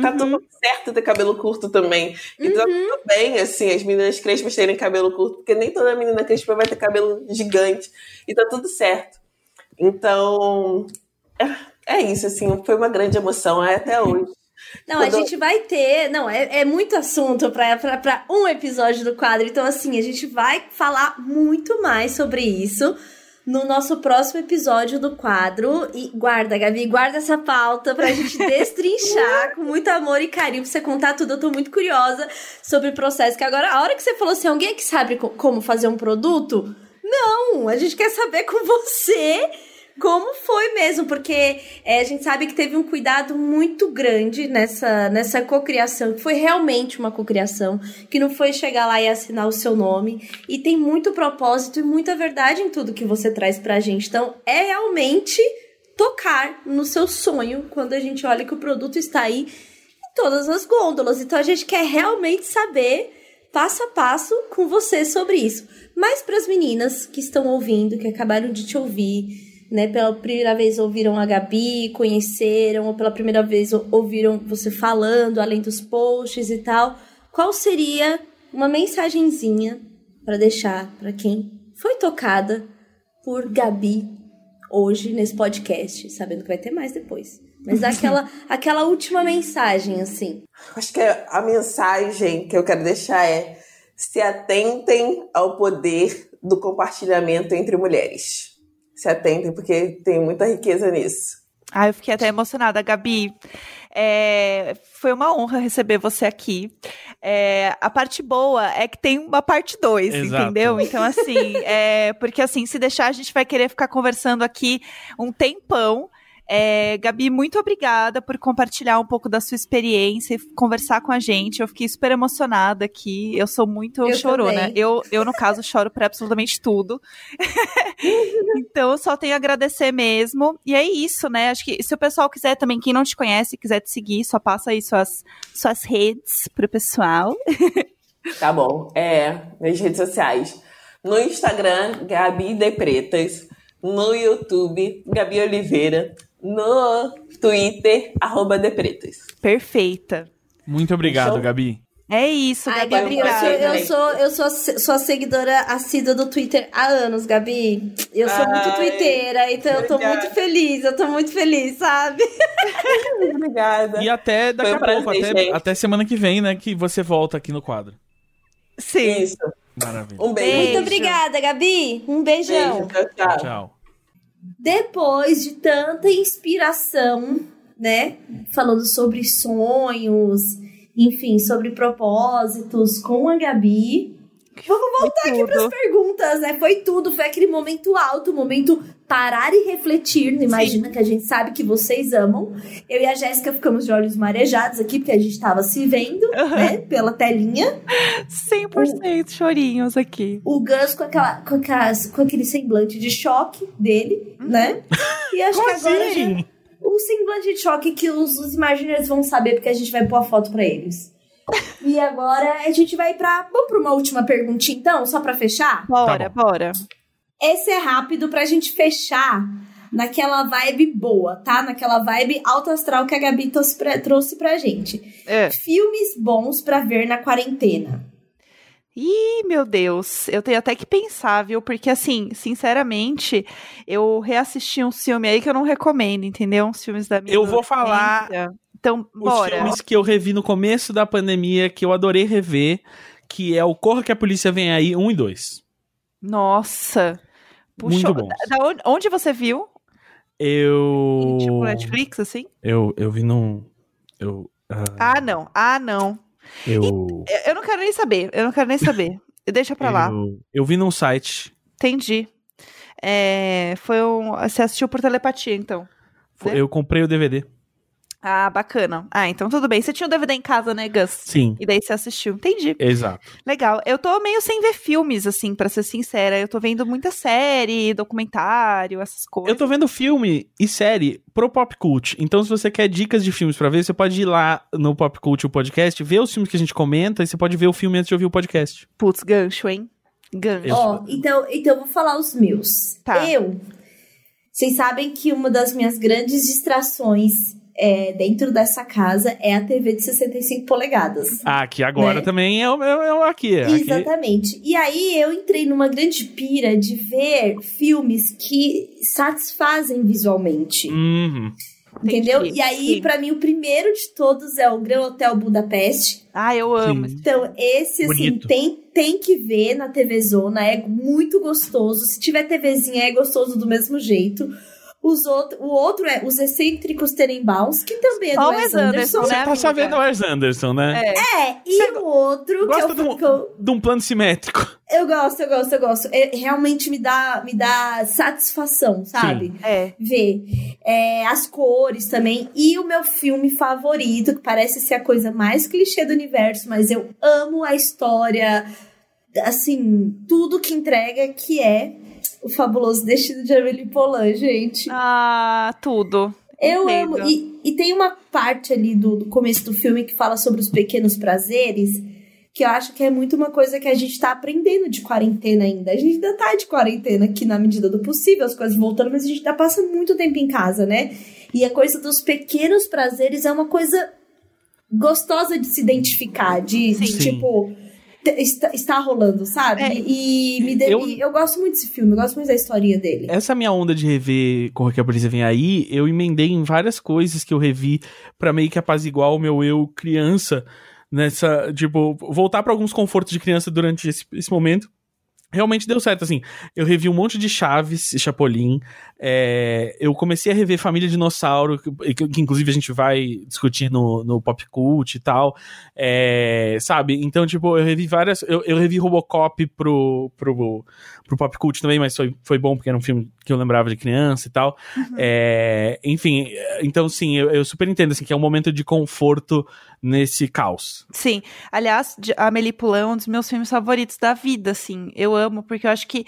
Speaker 4: Tá uhum. tudo certo ter cabelo curto também. E tá uhum. tudo bem, assim, as meninas crespas terem cabelo curto, porque nem toda menina crespa vai ter cabelo gigante. E tá tudo certo. Então, é, é isso, assim, foi uma grande emoção é até hoje.
Speaker 3: Não, Quando... a gente vai ter. Não, é, é muito assunto para um episódio do quadro. Então, assim, a gente vai falar muito mais sobre isso no nosso próximo episódio do quadro. E guarda, Gabi, guarda essa pauta pra gente destrinchar com muito amor e carinho pra você contar tudo. Eu tô muito curiosa sobre o processo. Que agora, a hora que você falou assim, alguém que sabe como fazer um produto? Não, a gente quer saber com você como foi mesmo, porque é, a gente sabe que teve um cuidado muito grande nessa, nessa cocriação, que foi realmente uma cocriação, que não foi chegar lá e assinar o seu nome, e tem muito propósito e muita verdade em tudo que você traz pra gente. Então, é realmente tocar no seu sonho quando a gente olha que o produto está aí em todas as gôndolas. Então, a gente quer realmente saber passo a passo com você sobre isso. Mas para as meninas que estão ouvindo, que acabaram de te ouvir, né, pela primeira vez ouviram a Gabi, conheceram, ou pela primeira vez ouviram você falando, além dos posts e tal, qual seria uma mensagenzinha para deixar para quem foi tocada por Gabi hoje nesse podcast, sabendo que vai ter mais depois. Mas aquela, aquela última mensagem, assim.
Speaker 4: Acho que a mensagem que eu quero deixar é se atentem ao poder do compartilhamento entre mulheres se atentem, porque tem muita riqueza nisso.
Speaker 2: Ah, eu fiquei até emocionada, Gabi. É, foi uma honra receber você aqui. É, a parte boa é que tem uma parte 2, entendeu? Então, assim, é, porque assim, se deixar, a gente vai querer ficar conversando aqui um tempão. É, Gabi, muito obrigada por compartilhar um pouco da sua experiência e conversar com a gente. Eu fiquei super emocionada aqui. Eu sou muito eu chorona. Eu, eu, no caso, choro por absolutamente tudo. então, eu só tenho a agradecer mesmo. E é isso, né? Acho que se o pessoal quiser também, quem não te conhece, quiser te seguir, só passa aí suas, suas redes pro pessoal.
Speaker 4: tá bom. É, nas redes sociais. No Instagram, Gabi de Pretas. No YouTube, Gabi Oliveira no Twitter, arroba Depretas.
Speaker 2: Perfeita.
Speaker 1: Muito obrigado, Fechou? Gabi.
Speaker 2: É isso,
Speaker 3: Ai, Gabi. eu, sou, eu, sou, eu sou sua seguidora assídua do Twitter há anos, Gabi. Eu sou Ai, muito twitteira, então obrigada. eu tô muito feliz, eu tô muito feliz, sabe?
Speaker 4: obrigada.
Speaker 1: E até daqui um a prazer, pouco, até, até, semana que vem, né, que você volta aqui no quadro.
Speaker 2: Sim.
Speaker 4: Isso.
Speaker 1: Maravilha.
Speaker 4: Um beijo.
Speaker 3: Muito obrigada, Gabi. Um beijão.
Speaker 4: Beijo, tchau. tchau. tchau.
Speaker 3: Depois de tanta inspiração, né? Falando sobre sonhos, enfim, sobre propósitos com a Gabi. Vamos voltar aqui para as perguntas, né? Foi tudo, foi aquele momento alto, momento parar e refletir. Não imagina Sim. que a gente sabe que vocês amam. Eu e a Jéssica ficamos de olhos marejados aqui, porque a gente estava se vendo, uhum. né? Pela telinha.
Speaker 2: 100% o, chorinhos aqui.
Speaker 3: O Gus com, aquela, com, aquelas, com aquele semblante de choque dele, uhum. né? E acho que agora. Assim? Já, o semblante de choque que os, os Imaginers vão saber, porque a gente vai pôr a foto para eles. E agora a gente vai pra. Vamos pra uma última perguntinha, então, só pra fechar?
Speaker 2: Bora, tá bora.
Speaker 3: Esse é rápido pra gente fechar naquela vibe boa, tá? Naquela vibe alto astral que a Gabi trouxe pra, trouxe pra gente. É. Filmes bons pra ver na quarentena.
Speaker 2: Ih, meu Deus, eu tenho até que pensar, viu? Porque, assim, sinceramente, eu reassisti um filme aí que eu não recomendo, entendeu? Uns filmes da minha.
Speaker 1: Eu vou falar
Speaker 2: então, bora.
Speaker 1: Os filmes que eu revi no começo da pandemia, que eu adorei rever, que é o Corra que a Polícia Vem Aí, 1 e 2.
Speaker 2: Nossa.
Speaker 1: Puxa, Muito bom.
Speaker 2: onde, onde, você viu?
Speaker 1: Eu...
Speaker 2: Tipo Netflix, assim?
Speaker 1: Eu, eu vi num... Eu,
Speaker 2: uh... Ah, não. Ah, não.
Speaker 1: Eu...
Speaker 2: E, eu não quero nem saber. Eu não quero nem saber. Deixa pra lá.
Speaker 1: Eu, eu vi num site.
Speaker 2: Entendi. É, foi um... Você assistiu por telepatia, então?
Speaker 1: Né? Eu comprei o DVD.
Speaker 2: Ah, bacana. Ah, então tudo bem. Você tinha o DVD em casa, né, Gus?
Speaker 1: Sim.
Speaker 2: E daí você assistiu. Entendi.
Speaker 1: Exato.
Speaker 2: Legal. Eu tô meio sem ver filmes, assim, para ser sincera. Eu tô vendo muita série, documentário, essas coisas.
Speaker 1: Eu tô vendo filme e série pro Pop Cult. Então, se você quer dicas de filmes para ver, você pode ir lá no Pop Cult, o podcast, ver os filmes que a gente comenta e você pode ver o filme antes de ouvir o podcast.
Speaker 2: Putz, gancho, hein? Gancho.
Speaker 3: Ó, oh, então, então eu vou falar os meus.
Speaker 2: Tá.
Speaker 3: Eu. Vocês sabem que uma das minhas grandes distrações é, dentro dessa casa é a TV de 65 polegadas.
Speaker 1: Ah, que agora né? também é o meu é, é aqui. É
Speaker 3: Exatamente. Aqui. E aí eu entrei numa grande pira de ver filmes que satisfazem visualmente.
Speaker 1: Uhum.
Speaker 3: Entendeu? Entendi. E aí, para mim, o primeiro de todos é o Gran Hotel Budapeste.
Speaker 2: Ah, eu amo.
Speaker 3: Sim. Então, esse, assim, tem, tem que ver na TV Zona. É muito gostoso. Se tiver TVzinha, é gostoso do mesmo jeito. Os outro, o outro é Os Excêntricos Tenenbaums, que também é do Wes Anderson. Anderson
Speaker 1: Você né, tá sabendo o Wes Anderson, né?
Speaker 3: É, é e Você o outro...
Speaker 1: Gosta
Speaker 3: que
Speaker 1: eu, de, um, eu, de um plano simétrico.
Speaker 3: Eu gosto, eu gosto, eu gosto. É, realmente me dá, me dá satisfação, sabe?
Speaker 2: Sim. É.
Speaker 3: Ver. É, as cores também. E o meu filme favorito, que parece ser a coisa mais clichê do universo, mas eu amo a história, assim, tudo que entrega, que é o Fabuloso Destino de Amélie Poulain, gente.
Speaker 2: Ah, tudo.
Speaker 3: Eu Entendo. amo. E, e tem uma parte ali do, do começo do filme que fala sobre os pequenos prazeres, que eu acho que é muito uma coisa que a gente tá aprendendo de quarentena ainda. A gente ainda tá de quarentena aqui na medida do possível, as coisas voltando, mas a gente ainda passa muito tempo em casa, né? E a coisa dos pequenos prazeres é uma coisa gostosa de se identificar, de, de tipo está, está rolando, sabe? É, e, me de, eu, eu gosto muito desse filme, eu gosto muito da historinha dele.
Speaker 1: Essa minha onda de rever Corre que a Polícia Vem Aí, eu emendei em várias coisas que eu revi para meio que apaziguar o meu eu criança nessa, tipo, voltar para alguns confortos de criança durante esse, esse momento realmente deu certo, assim. Eu revi um monte de Chaves e Chapolin. É, eu comecei a rever Família Dinossauro, que, que, inclusive a gente vai discutir no, no Pop Cult e tal. É, sabe? Então, tipo, eu revi várias. Eu, eu revi Robocop pro, pro, pro Pop Cult também, mas foi, foi bom porque era um filme que eu lembrava de criança e tal. Uhum. É, enfim, então sim, eu, eu, super entendo assim, que é um momento de conforto nesse caos.
Speaker 2: Sim. Aliás, a Amélie Poulain é um dos meus filmes favoritos da vida, assim. Eu amo, porque eu acho que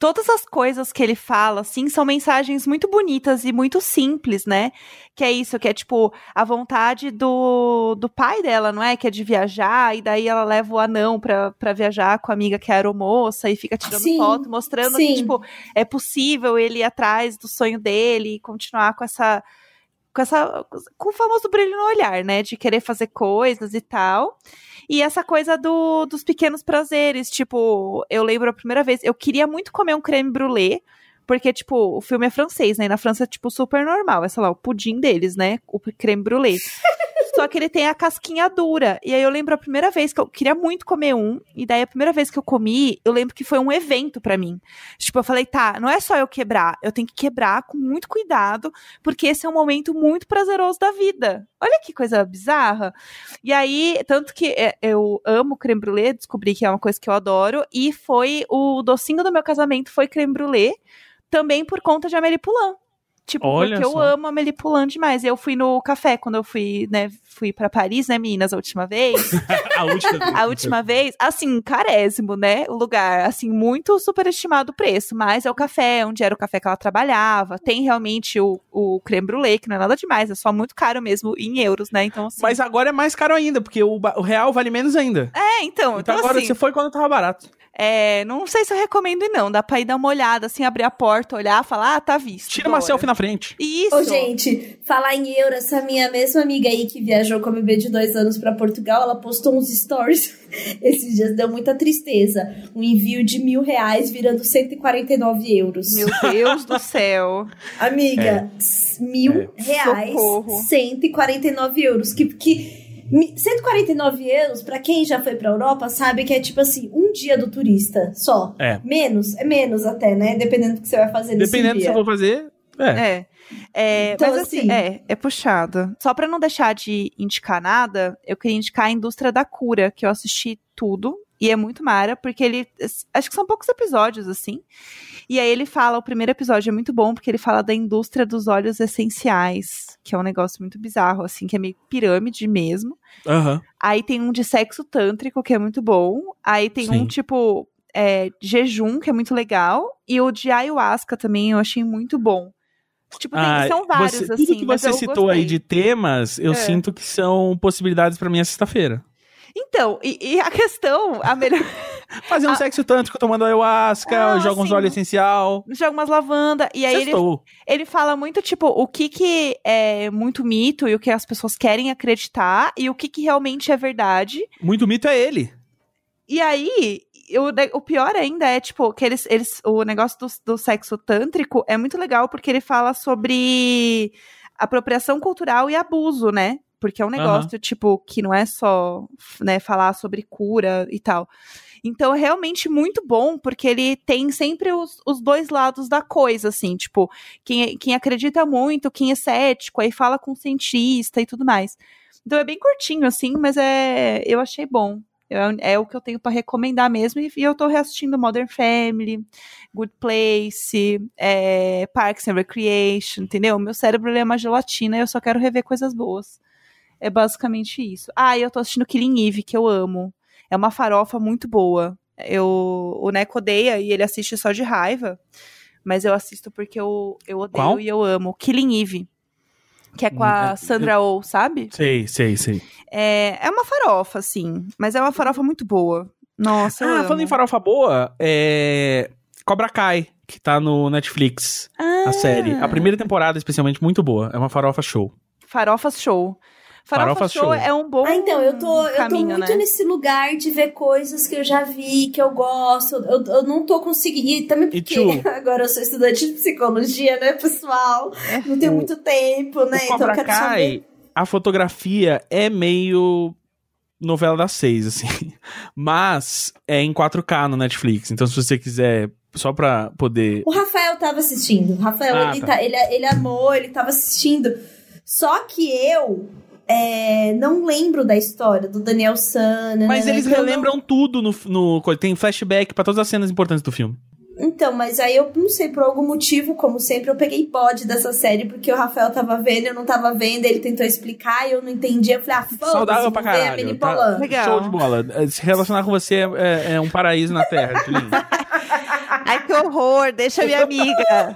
Speaker 2: todas as coisas que ele fala, assim, são mensagens muito bonitas e muito simples, né? Que é isso, que é tipo a vontade do, do pai dela, não é? Que é de viajar, e daí ela leva o anão pra, pra viajar com a amiga que é aeromoça e fica tirando sim, foto, mostrando sim. que, tipo, é possível ele ir atrás do sonho dele e continuar com essa. Com, essa, com o famoso brilho no olhar, né? De querer fazer coisas e tal. E essa coisa do, dos pequenos prazeres, tipo, eu lembro a primeira vez, eu queria muito comer um creme brulee, porque, tipo, o filme é francês, né? E na França é, tipo, super normal. É, sei lá, o pudim deles, né? O creme brulee. Só que ele tem a casquinha dura. E aí eu lembro a primeira vez que eu queria muito comer um. E daí a primeira vez que eu comi, eu lembro que foi um evento pra mim. Tipo, eu falei, tá, não é só eu quebrar. Eu tenho que quebrar com muito cuidado, porque esse é um momento muito prazeroso da vida. Olha que coisa bizarra. E aí, tanto que é, eu amo creme brulee, descobri que é uma coisa que eu adoro. E foi o docinho do meu casamento foi creme brulee, também por conta de Amélie Poulain. Tipo,
Speaker 1: Olha
Speaker 2: porque eu
Speaker 1: só.
Speaker 2: amo Amélie Poulain demais. Eu fui no café quando eu fui, né, fui pra Paris, né, meninas, a última vez.
Speaker 1: a última.
Speaker 2: A última vez, assim, carésimo, né? O lugar, assim, muito superestimado o preço, mas é o café, onde era o café que ela trabalhava. Tem realmente o, o creme brulee, que não é nada demais, é só muito caro mesmo em euros, né? Então, assim.
Speaker 1: Mas agora é mais caro ainda, porque o, o real vale menos ainda.
Speaker 2: É, então,
Speaker 1: Então,
Speaker 2: então,
Speaker 1: agora
Speaker 2: assim,
Speaker 1: você foi quando tava barato.
Speaker 2: É, não sei se eu recomendo não. Dá pra ir dar uma olhada, assim, abrir a porta, olhar, falar, ah, tá visto.
Speaker 1: Tira uma selfie na frente.
Speaker 2: Isso.
Speaker 3: Ô, gente, falar em euro, essa minha mesma amiga aí que viajou com a bebê de dois anos pra Portugal, ela postou uns stories esses dias, deu muita tristeza. Um envio de mil reais virando 149 euros.
Speaker 2: Meu Deus do céu.
Speaker 3: Amiga, s- mil
Speaker 1: É.
Speaker 3: reais,
Speaker 2: Socorro.
Speaker 3: 149 euros. Que, que 149 euros, pra quem já foi pra Europa, sabe que é tipo assim, um dia do turista só.
Speaker 1: É.
Speaker 3: Menos, é menos até, né? Dependendo do que você vai fazer nesse
Speaker 1: Dependendo do que você for fazer. É.
Speaker 2: É. É,
Speaker 3: Então,
Speaker 2: mas assim,
Speaker 3: assim-
Speaker 2: é, é puxado. Só pra não deixar de indicar nada, eu queria indicar a Indústria da Cura, que eu assisti tudo. E é muito mara, porque ele. Acho que são poucos episódios, assim. E aí ele fala, o primeiro episódio é muito bom, porque ele fala da indústria dos óleos essenciais, que é um negócio muito bizarro, assim, que é meio pirâmide mesmo.
Speaker 1: Aham.
Speaker 2: Aí tem um de sexo tântrico, que é muito bom. Aí tem
Speaker 1: Sim.
Speaker 2: um tipo é, jejum, que é muito legal. E o de ayahuasca também eu achei muito bom. Tipo, tem-
Speaker 1: Ah,
Speaker 2: são vários,
Speaker 1: você-
Speaker 2: assim.
Speaker 1: Tudo que
Speaker 2: mas
Speaker 1: você citou aí
Speaker 2: gostei.
Speaker 1: de temas, eu
Speaker 2: É.
Speaker 1: sinto que são possibilidades pra minha sexta-feira.
Speaker 2: Então, e, e a questão, a melhor.
Speaker 1: Fazer um
Speaker 2: Ah.
Speaker 1: sexo tântrico tomando ayahuasca,
Speaker 2: Ah,
Speaker 1: joga uns
Speaker 2: sim.
Speaker 1: óleos essencial.
Speaker 2: Joga umas lavanda. E aí ele,
Speaker 1: Sextou.
Speaker 2: ele fala muito, tipo, o que que é muito mito e o que as pessoas querem acreditar e o que que realmente é verdade.
Speaker 1: Muito mito é ele.
Speaker 2: E aí, o, ne- o pior ainda é, tipo, que eles, eles o negócio do, do sexo tântrico é muito legal porque ele fala sobre apropriação cultural e abuso, né? Porque é um negócio, tipo, que não é só, né, falar sobre cura e tal. Então, é realmente muito bom, porque ele tem sempre os, os dois lados da coisa, assim, tipo, quem, quem acredita muito, quem é cético, aí fala com cientista e tudo mais. Então é bem curtinho, assim, mas é. Eu achei bom. É, é o que eu tenho pra recomendar mesmo. E, e eu tô reassistindo Modern Family, Good Place, é, Parks and Recreation, entendeu? Meu cérebro é uma gelatina e eu só quero rever coisas boas. É basicamente isso. Ah, e eu tô assistindo Killing Eve, que eu amo. É uma farofa muito boa. Eu, o Neco odeia e ele assiste só de raiva. Mas eu assisto porque eu, eu odeio
Speaker 1: Qual?
Speaker 2: e eu amo. Killing Eve. Que é com
Speaker 1: Hum,
Speaker 2: a
Speaker 1: é-
Speaker 2: Sandra Oh, sabe?
Speaker 1: Sei, sei, sei.
Speaker 2: É, é uma farofa, assim. Mas é uma farofa muito boa. Nossa, eu
Speaker 1: ah, falando em farofa boa, é. Cobra Kai, que tá no Netflix,
Speaker 2: Ah,
Speaker 1: a série. A primeira temporada, especialmente, muito boa. É uma farofa show.
Speaker 2: Farofas Show. Farofa,
Speaker 1: Farofa
Speaker 2: show,
Speaker 1: Show.
Speaker 2: é um bom
Speaker 3: Ah, então, eu tô, eu tô
Speaker 2: caminho,
Speaker 3: muito
Speaker 2: né?
Speaker 3: nesse lugar de ver coisas que eu já vi, que eu gosto. Eu, eu não tô conseguindo. Também porque agora eu sou estudante de psicologia, né, pessoal? Não tenho
Speaker 1: O-
Speaker 3: muito tempo, né?
Speaker 1: o
Speaker 3: Então eu quero
Speaker 1: Kai,
Speaker 3: saber.
Speaker 1: a fotografia é meio novela das seis, assim. Mas é em 4K no Netflix. Então, se você quiser, só pra poder.
Speaker 3: O Rafael tava assistindo. O Rafael,
Speaker 1: Ah,
Speaker 3: ele,
Speaker 1: tá.
Speaker 3: tá- ele, ele amou, ele tava assistindo. Só que eu é, não lembro da história do Daniel Sana.
Speaker 1: Mas
Speaker 3: né,
Speaker 1: eles
Speaker 3: eu não-
Speaker 1: relembram tudo no, no. Tem flashback pra todas as cenas importantes do filme.
Speaker 3: Então, mas aí eu não sei, por algum motivo, como sempre, eu peguei bode dessa série, porque o Rafael tava vendo, eu não tava vendo, ele tentou explicar e eu não entendi. Eu falei, ah, foda-se,
Speaker 1: Saudável pra caralho.
Speaker 3: Mini
Speaker 1: Tá-
Speaker 3: Polan.
Speaker 2: Legal.
Speaker 1: Show de bola. Se relacionar com você é, é- um paraíso na Terra, Julinho.
Speaker 2: Ai, que horror. Deixa minha amiga.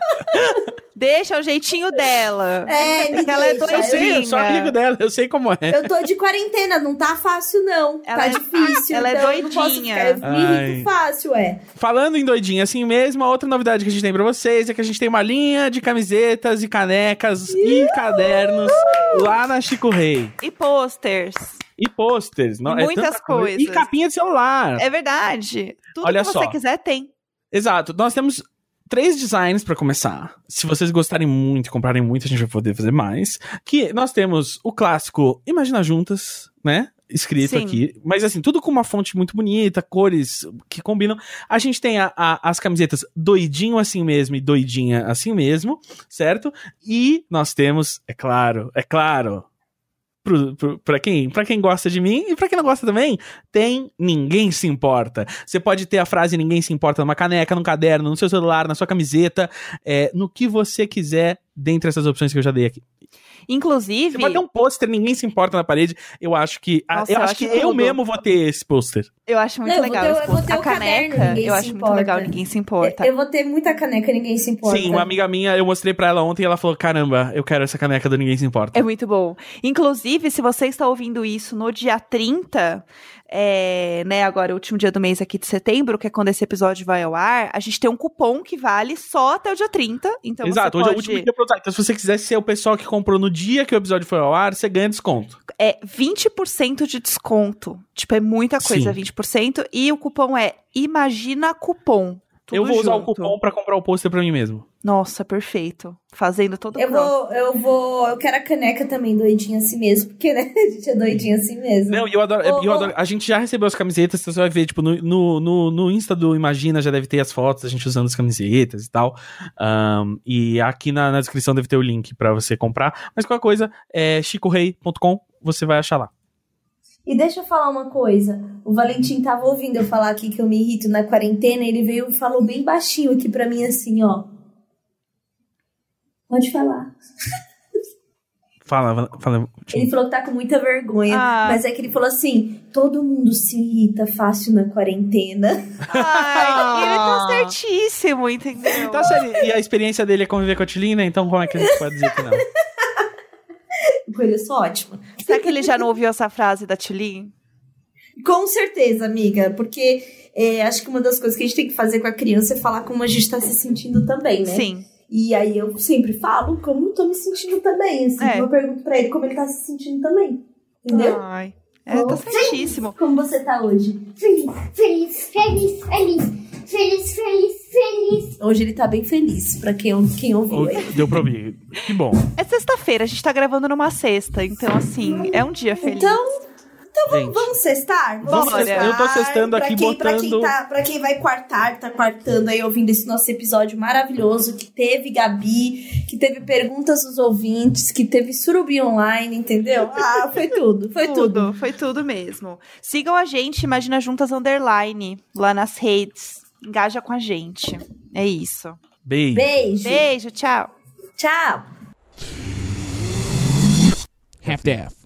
Speaker 2: Deixa o jeitinho dela.
Speaker 3: É, me
Speaker 2: que ela é
Speaker 3: deixa.
Speaker 1: Eu
Speaker 2: doidinha.
Speaker 1: sou amigo dela, eu sei como é.
Speaker 3: Eu tô de quarentena, não tá fácil, não.
Speaker 2: Ela
Speaker 3: tá
Speaker 2: é-
Speaker 3: difícil.
Speaker 2: ela é
Speaker 3: então eu não posso
Speaker 2: doidinha.
Speaker 3: ficar- Eu me
Speaker 1: Ai.
Speaker 3: irrito fácil, é.
Speaker 1: Falando em doidinha assim mesmo, a outra novidade que a gente tem pra vocês é que a gente tem uma linha de camisetas e canecas e cadernos lá na Chico Rei.
Speaker 2: E posters.
Speaker 1: E posters. não- é
Speaker 2: muitas
Speaker 1: tanta coisa. E
Speaker 2: coisas.
Speaker 1: capinha de celular.
Speaker 2: É verdade. Tudo
Speaker 1: Olha
Speaker 2: que você
Speaker 1: só.
Speaker 2: quiser tem.
Speaker 1: Exato. Nós temos três designs pra começar. Se vocês gostarem muito e comprarem muito, a gente vai poder fazer mais. Que nós temos o clássico Imagina Juntas, né? Escrito
Speaker 2: Sim.
Speaker 1: aqui. Mas assim, tudo com uma fonte muito bonita, cores que combinam. A gente tem a- a- as camisetas doidinho assim mesmo e doidinha assim mesmo, certo? E nós temos, é claro, é claro, pra, quem, pra quem gosta de mim e pra quem não gosta também, tem Ninguém Se Importa. Você pode ter a frase Ninguém Se Importa numa caneca, num caderno, no seu celular, na sua camiseta, é, no que você quiser, dentre essas opções que eu já dei aqui.
Speaker 2: Inclusive,
Speaker 1: Você pode ter um pôster Ninguém Se Importa na parede. Eu acho que.
Speaker 2: Nossa,
Speaker 1: eu
Speaker 2: eu
Speaker 1: acho
Speaker 2: acho
Speaker 1: que eu
Speaker 2: tudo.
Speaker 1: mesmo vou ter esse pôster.
Speaker 2: eu acho muito
Speaker 3: Não, eu vou
Speaker 2: legal
Speaker 3: ter eu vou ter
Speaker 2: A
Speaker 3: o caderno,
Speaker 2: caneca,
Speaker 3: Ninguém
Speaker 2: eu acho muito legal, ninguém se importa.
Speaker 3: Eu vou ter muita caneca, ninguém se importa.
Speaker 1: Sim, uma amiga minha, eu mostrei pra ela ontem e ela falou: caramba, eu quero essa caneca do Ninguém Se Importa.
Speaker 2: É muito bom. Inclusive, se você está ouvindo isso no dia 30, é, né, agora o último dia do mês aqui de setembro, que é quando esse episódio vai ao ar, a gente tem um cupom que vale só até o dia 30. Então
Speaker 1: Exato, hoje é o
Speaker 2: pode...
Speaker 1: último dia usar. Então, se você quiser ser o pessoal que comprou no dia que o episódio foi ao ar, você ganha desconto.
Speaker 2: É 20% de desconto. Tipo, é muita coisa,
Speaker 1: Sim.
Speaker 2: 20%. E o cupom é Imagina Cupom.
Speaker 1: Eu vou usar o
Speaker 2: junto.
Speaker 1: cupom pra comprar o pôster pra mim mesmo.
Speaker 2: Nossa, perfeito. Fazendo todo o
Speaker 3: Eu vou, eu vou. Eu quero a caneca também doidinha assim mesmo, porque né, a gente é doidinha assim mesmo.
Speaker 1: Não, e eu adoro,
Speaker 3: Ô,
Speaker 1: eu adoro. A gente já recebeu as camisetas, então você vai ver, tipo, no, no, no, no Insta do Imagina já deve ter as fotos da gente usando as camisetas e tal. Ahn, e aqui na, na descrição deve ter o link pra você comprar. Mas qualquer coisa, é chicorei.com, você vai achar lá.
Speaker 3: E deixa eu falar uma coisa. O Valentim tava ouvindo eu falar aqui que eu me irrito na quarentena, ele veio e falou bem baixinho aqui pra mim assim, ó. Pode falar.
Speaker 1: Fala, fala.
Speaker 3: Ele falou que tá com muita vergonha,
Speaker 2: Ah.
Speaker 3: mas é que ele falou assim: todo mundo se irrita fácil na quarentena.
Speaker 2: Ai, ele tá certíssimo, entendeu?
Speaker 1: Tá sério, e a experiência dele é conviver com a Tilina, então como é que a gente pode dizer que não?
Speaker 3: Eu sou ótima.
Speaker 2: Será que ele já não ouviu essa frase da Tilly?
Speaker 3: Com certeza, amiga, porque é, acho que uma das coisas que a gente tem que fazer com a criança é falar como a gente tá se sentindo também, né?
Speaker 2: Sim.
Speaker 3: E aí eu sempre falo como eu tô me sentindo também, assim.
Speaker 2: É.
Speaker 3: Eu pergunto pra ele como ele tá se sentindo também. Entendeu?
Speaker 2: Ai. É, tá certíssimo.
Speaker 3: Como você tá hoje?
Speaker 6: Feliz, feliz, feliz, feliz, feliz, feliz, feliz.
Speaker 3: Hoje ele tá bem feliz, pra quem, quem ouviu.
Speaker 1: Deu pra ouvir. Que bom.
Speaker 2: É sexta-feira, a gente tá gravando numa sexta, então assim, é um dia feliz.
Speaker 3: Então,
Speaker 1: Gente,
Speaker 3: vamos cestar?
Speaker 2: Vamos
Speaker 3: cestar.
Speaker 1: Eu tô cestando
Speaker 3: Pra
Speaker 1: aqui,
Speaker 3: quem, Pra
Speaker 1: botando-
Speaker 3: quem, tá, pra quem vai quartar, tá quartando aí, ouvindo esse nosso episódio maravilhoso, que teve Gabi, que teve perguntas dos ouvintes, que teve Surubi Online, entendeu? Ah, foi tudo, foi tudo.
Speaker 2: tudo, foi tudo mesmo. Sigam a gente, Imagina Juntas Underline, lá nas redes. Engaja com a gente. É isso.
Speaker 1: beijo.
Speaker 3: Beijo.
Speaker 2: Beijo, tchau.
Speaker 3: Tchau.
Speaker 7: half-daff.